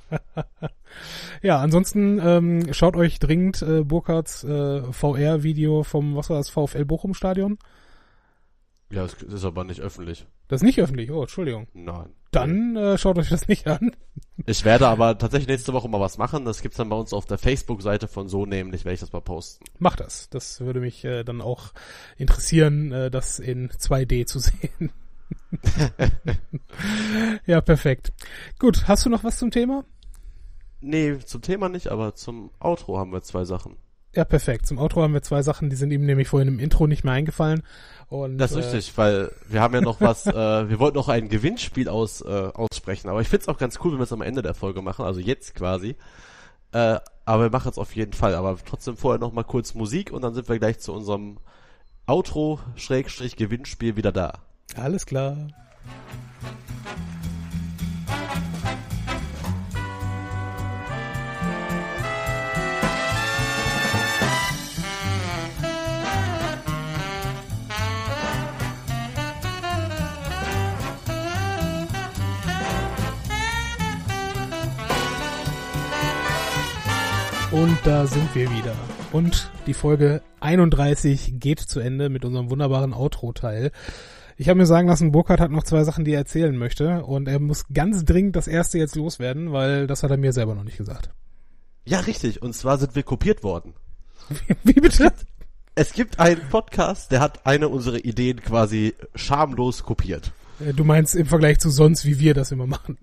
Ja, ansonsten ähm, schaut euch dringend äh, Burkhards äh, VR-Video vom, was war das, VfL Bochum-Stadion. Ja, es ist aber nicht öffentlich. Das ist nicht öffentlich, oh, Entschuldigung. Nein. Dann äh, schaut euch das nicht an. Ich werde aber tatsächlich nächste Woche mal was machen. Das gibt's dann bei uns auf der Facebook-Seite von so nämlich, werde ich das mal posten. Macht das. Das würde mich äh, dann auch interessieren, äh, das in 2D zu sehen. ja, perfekt. Gut, hast du noch was zum Thema? Nee, zum Thema nicht, aber zum Outro haben wir zwei Sachen. Ja, perfekt. Zum Outro haben wir zwei Sachen, die sind ihm nämlich vorhin im Intro nicht mehr eingefallen. Und, Das ist äh, richtig, weil wir haben ja noch was, äh, wir wollten noch ein Gewinnspiel aus, äh, aussprechen, aber ich find's auch ganz cool, wenn wir es am Ende der Folge machen, also jetzt quasi. Äh, aber wir machen es auf jeden Fall, aber trotzdem vorher noch mal kurz Musik und dann sind wir gleich zu unserem Outro-Gewinnspiel wieder da. Alles klar. Und da sind wir wieder. Und die Folge 31 geht zu Ende mit unserem wunderbaren Outro-Teil. Ich habe mir sagen lassen, Burkhardt hat noch zwei Sachen, die er erzählen möchte. Und er muss ganz dringend das erste jetzt loswerden, weil das hat er mir selber noch nicht gesagt. Ja, richtig, und zwar sind wir kopiert worden. Wie bitte? Es gibt einen Podcast, der hat eine unserer Ideen quasi schamlos kopiert. Äh, Du meinst im Vergleich zu sonst, wie wir das immer machen.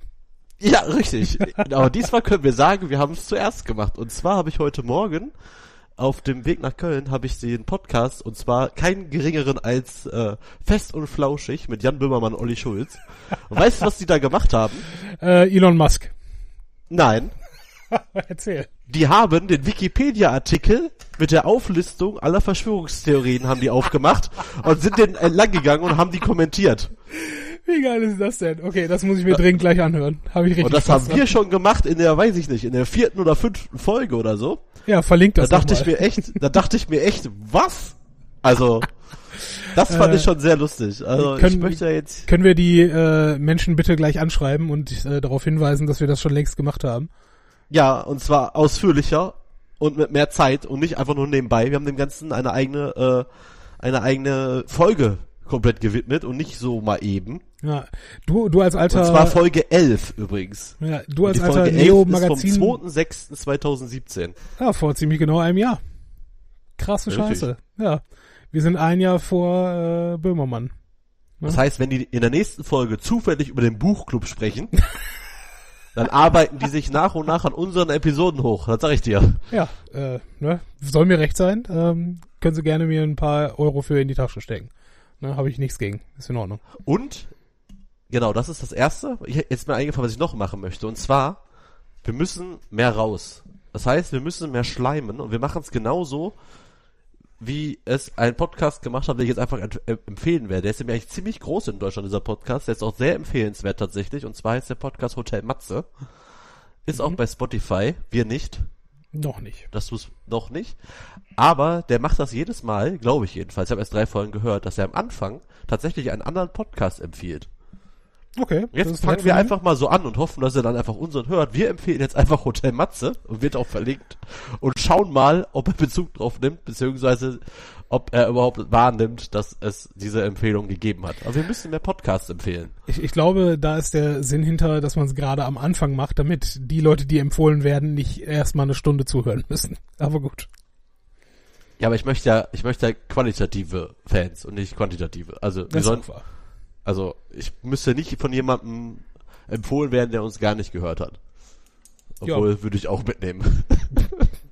Ja, richtig. Aber diesmal können wir sagen, wir haben es zuerst gemacht. Und zwar habe ich heute Morgen auf dem Weg nach Köln habe ich den Podcast und zwar keinen geringeren als äh, Fest und Flauschig mit Jan Böhmermann und Olli Schulz. Und weißt du, was die da gemacht haben? Äh, Elon Musk. Nein, Erzähl. die haben den Wikipedia-Artikel mit der Auflistung aller Verschwörungstheorien haben die aufgemacht und sind den entlang gegangen und haben die kommentiert. Wie geil ist das denn? Okay, das muss ich mir dringend gleich anhören. Habe ich richtig Und das haben dran. wir schon gemacht in der, weiß ich nicht, in der vierten oder fünften Folge oder so. Ja, verlinkt Da das dachte ich mir echt, da dachte ich mir echt, was? Also, das fand Äh, ich schon sehr lustig. Also, ich können- möchte ja jetzt, Können wir die äh, Menschen bitte gleich anschreiben und äh, darauf hinweisen, dass wir das schon längst gemacht haben? ja, und zwar ausführlicher und mit mehr Zeit und nicht einfach nur nebenbei. Wir haben dem Ganzen eine eigene, äh, eine eigene Folge komplett gewidmet und nicht so mal eben. Ja, du, du als alter, Und zwar Folge 11 übrigens. ja, du als alter Folge 11 ist Neo-Magazin. vom 2.6.2017. Ja, vor ziemlich genau einem Jahr. Krasse Richtig. Scheiße. Ja, wir sind ein Jahr vor äh, Böhmermann. Das heißt, wenn die in der nächsten Folge zufällig über den Buchclub sprechen, dann arbeiten die sich nach und nach an unseren Episoden hoch. Das sag ich dir. Ja, äh, ne, soll mir recht sein. Ähm, können Sie gerne mir ein paar Euro für in die Tasche stecken. Ne, habe ich nichts gegen. Ist in Ordnung. Und, genau, das ist das Erste. Ich, jetzt ist mir eingefallen, was ich noch machen möchte. Und zwar, wir müssen mehr raus. Das heißt, wir müssen mehr schleimen und wir machen es genauso, wie es ein Podcast gemacht hat, den ich jetzt einfach äh, empfehlen werde. Der ist nämlich eigentlich ziemlich groß in Deutschland, dieser Podcast. Der ist auch sehr empfehlenswert tatsächlich. Und zwar heißt der Podcast Hotel Matze. Ist auch bei Spotify. Wir nicht. Noch nicht. Das tut's noch nicht. Aber der macht das jedes Mal, glaube ich jedenfalls. Ich habe erst drei Folgen gehört, dass er am Anfang tatsächlich einen anderen Podcast empfiehlt. Okay. Jetzt fangen wir einfach mal so an und hoffen, dass er dann einfach unseren hört. Wir empfehlen jetzt einfach Hotel Matze und wird auch verlinkt und schauen mal, ob er Bezug drauf nimmt, beziehungsweise ob er überhaupt wahrnimmt, dass es diese Empfehlung gegeben hat. Aber wir müssen mehr Podcasts empfehlen. Ich, ich glaube, da ist der Sinn hinter, dass man es gerade am Anfang macht, damit die Leute, die empfohlen werden, nicht erstmal eine Stunde zuhören müssen. Aber gut. Ja, aber ich möchte ja, ich möchte ja qualitative Fans und nicht quantitative. Also wir sollen. Also, ich müsste nicht von jemandem empfohlen werden, der uns gar nicht gehört hat. Ja. Obwohl, würde ich auch mitnehmen.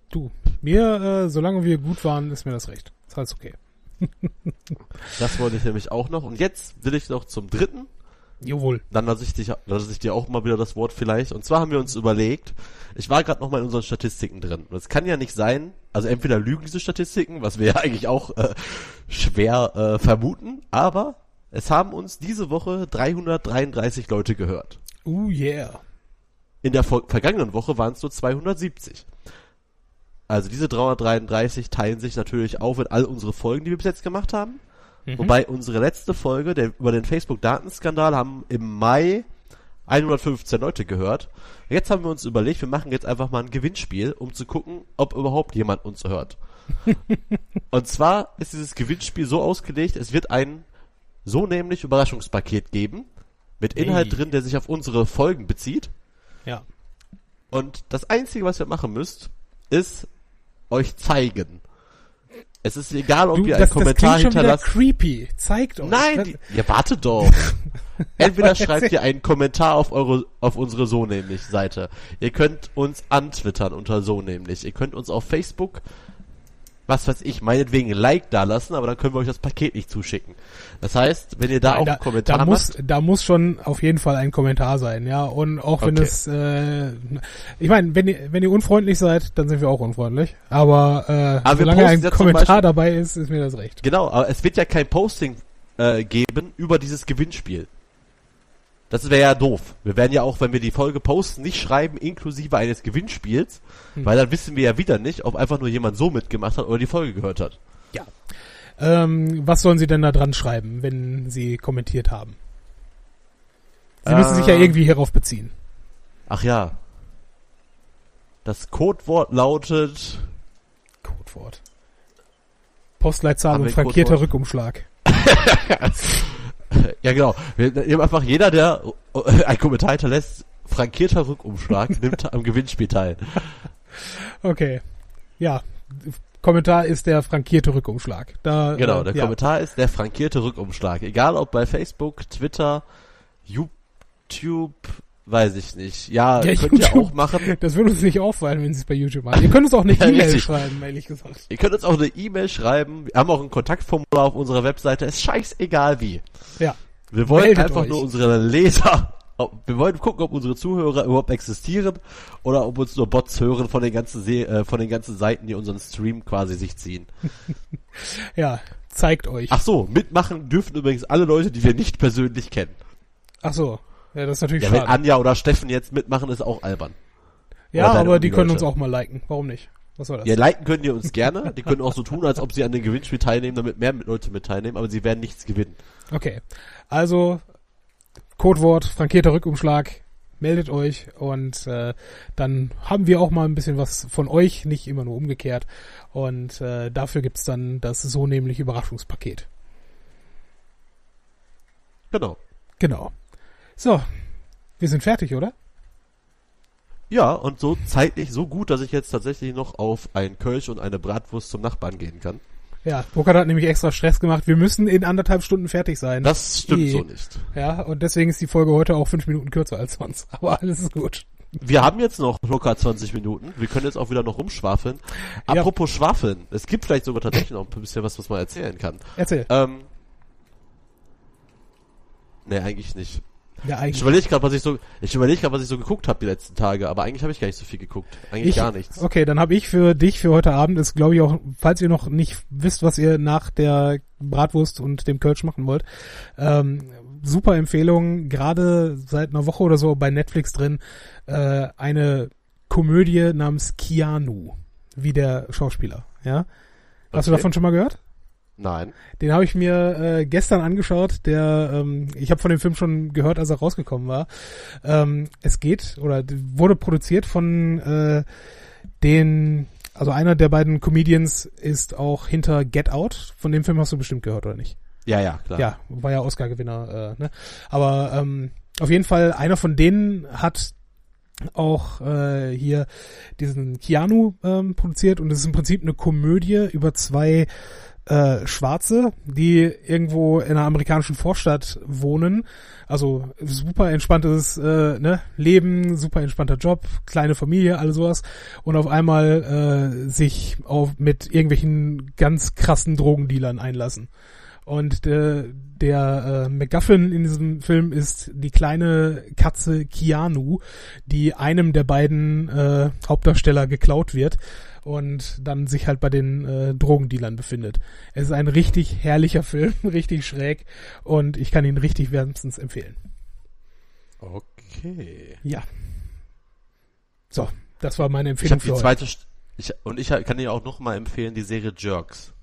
Du, mir, äh, solange wir gut waren, ist mir das recht. Ist alles okay. Das wollte ich nämlich auch noch. Und jetzt will ich noch zum dritten Jawohl. Dann lasse ich, dich, lasse ich dir auch mal wieder das Wort vielleicht. Und zwar haben wir uns überlegt, ich war gerade noch mal in unseren Statistiken drin. Und es kann ja nicht sein, also entweder lügen diese Statistiken, was wir ja eigentlich auch äh, schwer äh, vermuten, aber es haben uns diese Woche 333 Leute gehört. Uh, yeah. In der vergangenen Woche waren es nur 270. Also diese 333 teilen sich natürlich auf in all unsere Folgen, die wir bis jetzt gemacht haben. Mhm. Wobei unsere letzte Folge der, über den Facebook-Datenskandal haben im Mai 115 Leute gehört. Jetzt haben wir uns überlegt, wir machen jetzt einfach mal ein Gewinnspiel, um zu gucken, ob überhaupt jemand uns hört. Und zwar ist dieses Gewinnspiel so ausgelegt, es wird ein so nämlich Überraschungspaket geben, mit Inhalt Hey. drin, der sich auf unsere Folgen bezieht. Ja. Und das Einzige, was ihr machen müsst, ist euch zeigen. Es ist egal, ob Du, ihr das, einen das Kommentar wieder hinterlasst. creepy. Zeigt euch. Nein, Das- die, ja, wartet doch. Entweder schreibt ihr einen Kommentar auf eure, auf unsere So nämlich Seite. Ihr könnt uns antwittern unter So nämlich. Ihr könnt uns auf Facebook, was weiß ich, meinetwegen ein Like da lassen, aber dann können wir euch das Paket nicht zuschicken. Das heißt, wenn ihr da auch da, einen Kommentar da muss, macht, da muss schon auf jeden Fall ein Kommentar sein, ja. Und auch wenn Okay. es, äh, ich meine, wenn ihr, wenn ihr unfreundlich seid, dann sind wir auch unfreundlich. Aber, äh, Aber solange ein Kommentar Beispiel- dabei ist, ist mir das recht. Genau, aber es wird ja kein Posting äh, geben über dieses Gewinnspiel. Das wäre ja doof. Wir werden ja auch, wenn wir die Folge posten, nicht schreiben inklusive eines Gewinnspiels, Hm. weil dann wissen wir ja wieder nicht, ob einfach nur jemand so mitgemacht hat oder die Folge gehört hat. Ja. Ähm, was sollen Sie denn da dran schreiben, wenn Sie kommentiert haben? Sie müssen sich ja Ähm. irgendwie hierauf beziehen. Ach ja. Das Codewort lautet Codewort. Postleitzahl und frankierter? Rückumschlag. Ja, genau. Wir nehmen einfach jeder, der äh, einen Kommentar hinterlässt, frankierter Rückumschlag, nimmt am Gewinnspiel teil. Okay. Ja. Kommentar ist der frankierte Rückumschlag. Da, Genau, äh, der ja. Kommentar ist der frankierte Rückumschlag. Egal ob bei Facebook, Twitter, YouTube, weiß ich nicht. Ja, Ja, könnt ihr YouTube. auch machen. Das würde uns nicht auffallen, wenn Sie es bei YouTube machen. Ihr könnt uns auch eine E-Mail schreiben, ehrlich gesagt. Ihr könnt uns auch eine E-Mail schreiben. Wir haben auch ein Kontaktformular auf unserer Webseite. Ist scheißegal wie. Ja. Wir wollen Meldet einfach euch. nur unsere Leser. Wir wollen gucken, ob unsere Zuhörer überhaupt existieren oder ob uns nur Bots hören von den ganzen Se äh, von den ganzen Seiten, die unseren Stream quasi sich ziehen. Ja, zeigt euch. Ach so, mitmachen dürfen übrigens alle Leute, die wir nicht persönlich kennen. Ach so. Ja, das ist natürlich Ja, wenn schade. Anja oder Steffen jetzt mitmachen, ist auch albern. Ja, aber die können uns auch mal liken. Warum nicht? Was soll das? Ja, liken können die uns gerne. Die können auch so tun, als ob sie an dem Gewinnspiel teilnehmen, damit mehr Leute mit teilnehmen, aber sie werden nichts gewinnen. Okay. Also, Codewort, frankierter Rückumschlag, meldet euch und äh, dann haben wir auch mal ein bisschen was von euch, nicht immer nur umgekehrt. Und äh, dafür gibt's dann das so nämlich Überraschungspaket. Genau. Genau. So, wir sind fertig, oder? Ja, und so zeitlich so gut, dass ich jetzt tatsächlich noch auf ein Kölsch und eine Bratwurst zum Nachbarn gehen kann. Ja, Burkhard hat nämlich extra Stress gemacht. Wir müssen in anderthalb Stunden fertig sein. Das stimmt Eh. so nicht. Ja, und deswegen ist die Folge heute auch fünf Minuten kürzer als sonst. Aber alles ist gut. Wir haben jetzt noch locker 20 Minuten. Wir können jetzt auch wieder noch rumschwafeln. Ja. Apropos Schwafeln. Es gibt vielleicht sogar tatsächlich noch ein bisschen was, was man erzählen kann. Erzähl. Ähm, nee, eigentlich nicht. Ja, Ich eigentlich. überlege gerade, was ich so, ich überlege gerade, was ich so geguckt habe die letzten Tage, aber eigentlich habe ich gar nicht so viel geguckt. Eigentlich Ich- gar nichts. Okay, dann habe ich für dich für heute Abend, ist glaube ich auch, falls ihr noch nicht wisst, was ihr nach der Bratwurst und dem Kölsch machen wollt, ähm, super Empfehlung, gerade seit einer Woche oder so bei Netflix drin, äh, eine Komödie namens Keanu, wie der Schauspieler, ja? Hast du davon schon mal gehört? Nein. Den habe ich mir äh, gestern angeschaut. Der, ähm, ich habe von dem Film schon gehört, als er rausgekommen war. Ähm, es geht oder wurde produziert von äh, den, also einer der beiden Comedians ist auch hinter Get Out. Von dem Film hast du bestimmt gehört oder nicht? Ja, ja, klar. Ja, war ja Oscar-Gewinner. Äh, ne? Aber ähm, auf jeden Fall einer von denen hat auch äh, hier diesen Keanu ähm, produziert und es ist im Prinzip eine Komödie über zwei äh, Schwarze, die irgendwo in einer amerikanischen Vorstadt wohnen. Also super entspanntes äh, ne, Leben, super entspannter Job, kleine Familie, alles sowas. Und auf einmal äh, sich auf mit irgendwelchen ganz krassen Drogendealern einlassen. Und äh, der äh, MacGuffin in diesem Film ist die kleine Katze Keanu, die einem der beiden äh, Hauptdarsteller geklaut wird und dann sich halt bei den äh, Drogendealern befindet. Es ist ein richtig herrlicher Film, richtig schräg und ich kann ihn richtig wärmstens empfehlen. Okay. Ja. So, das war meine Ich Empfehlung habe die für zweite St- ich, und ich kann dir auch noch mal empfehlen die Serie Jerks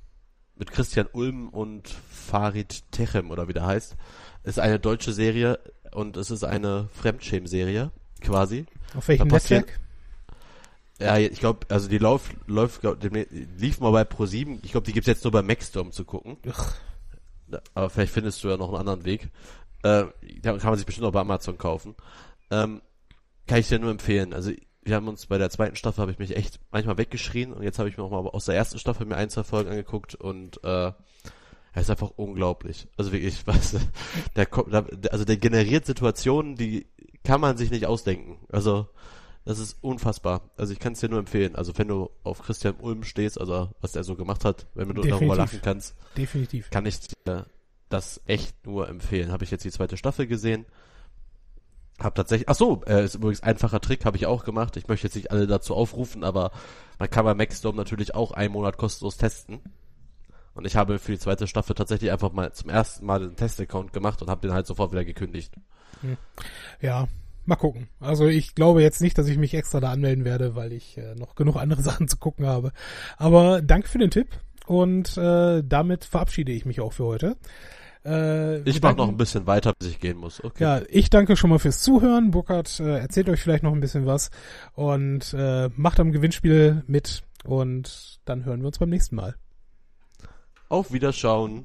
mit Christian Ulm und Farid Techem oder wie der heißt. Ist eine deutsche Serie und es ist eine Fremdschämen-Serie quasi. Auf welchem Netzwerk? Ja, ich glaube, also die lauf, läuft, glaub, lief mal bei Pro7. Ich glaube, die gibt's jetzt nur bei Maxdome zu gucken. Ugh. Aber vielleicht findest du ja noch einen anderen Weg. Äh, da kann man sich bestimmt auch bei Amazon kaufen. Ähm, kann ich dir nur empfehlen. Also wir haben uns bei der zweiten Staffel habe ich mich echt manchmal weggeschrien und jetzt habe ich mir auch mal aus der ersten Staffel mir ein, zwei Folgen angeguckt und äh, er ist einfach unglaublich. Also wirklich, was der kommt, also der generiert Situationen, die kann man sich nicht ausdenken. Also das ist unfassbar. Also ich kann es dir nur empfehlen. Also wenn du auf Christian Ulm stehst, also was er so gemacht hat, wenn du darüber lachen kannst, Definitiv. kann ich dir das echt nur empfehlen. Habe ich jetzt die zweite Staffel gesehen. Hab tatsächlich, ach so, äh, ist übrigens einfacher Trick, habe ich auch gemacht. Ich möchte jetzt nicht alle dazu aufrufen, aber man kann bei Maxdome natürlich auch einen Monat kostenlos testen. Und ich habe für die zweite Staffel tatsächlich einfach mal zum ersten Mal einen Testaccount gemacht und habe den halt sofort wieder gekündigt. Ja, mal gucken. Also ich glaube jetzt nicht, dass ich mich extra da anmelden werde, weil ich äh, noch genug andere Sachen zu gucken habe. Aber danke für den Tipp und äh, damit verabschiede ich mich auch für heute. Äh, Ich mache noch ein bisschen weiter, bis ich gehen muss. Okay. Ja, ich danke schon mal fürs Zuhören. Burkhard äh, erzählt euch vielleicht noch ein bisschen was und äh, macht am Gewinnspiel mit und dann hören wir uns beim nächsten Mal. Auf Wiederschauen.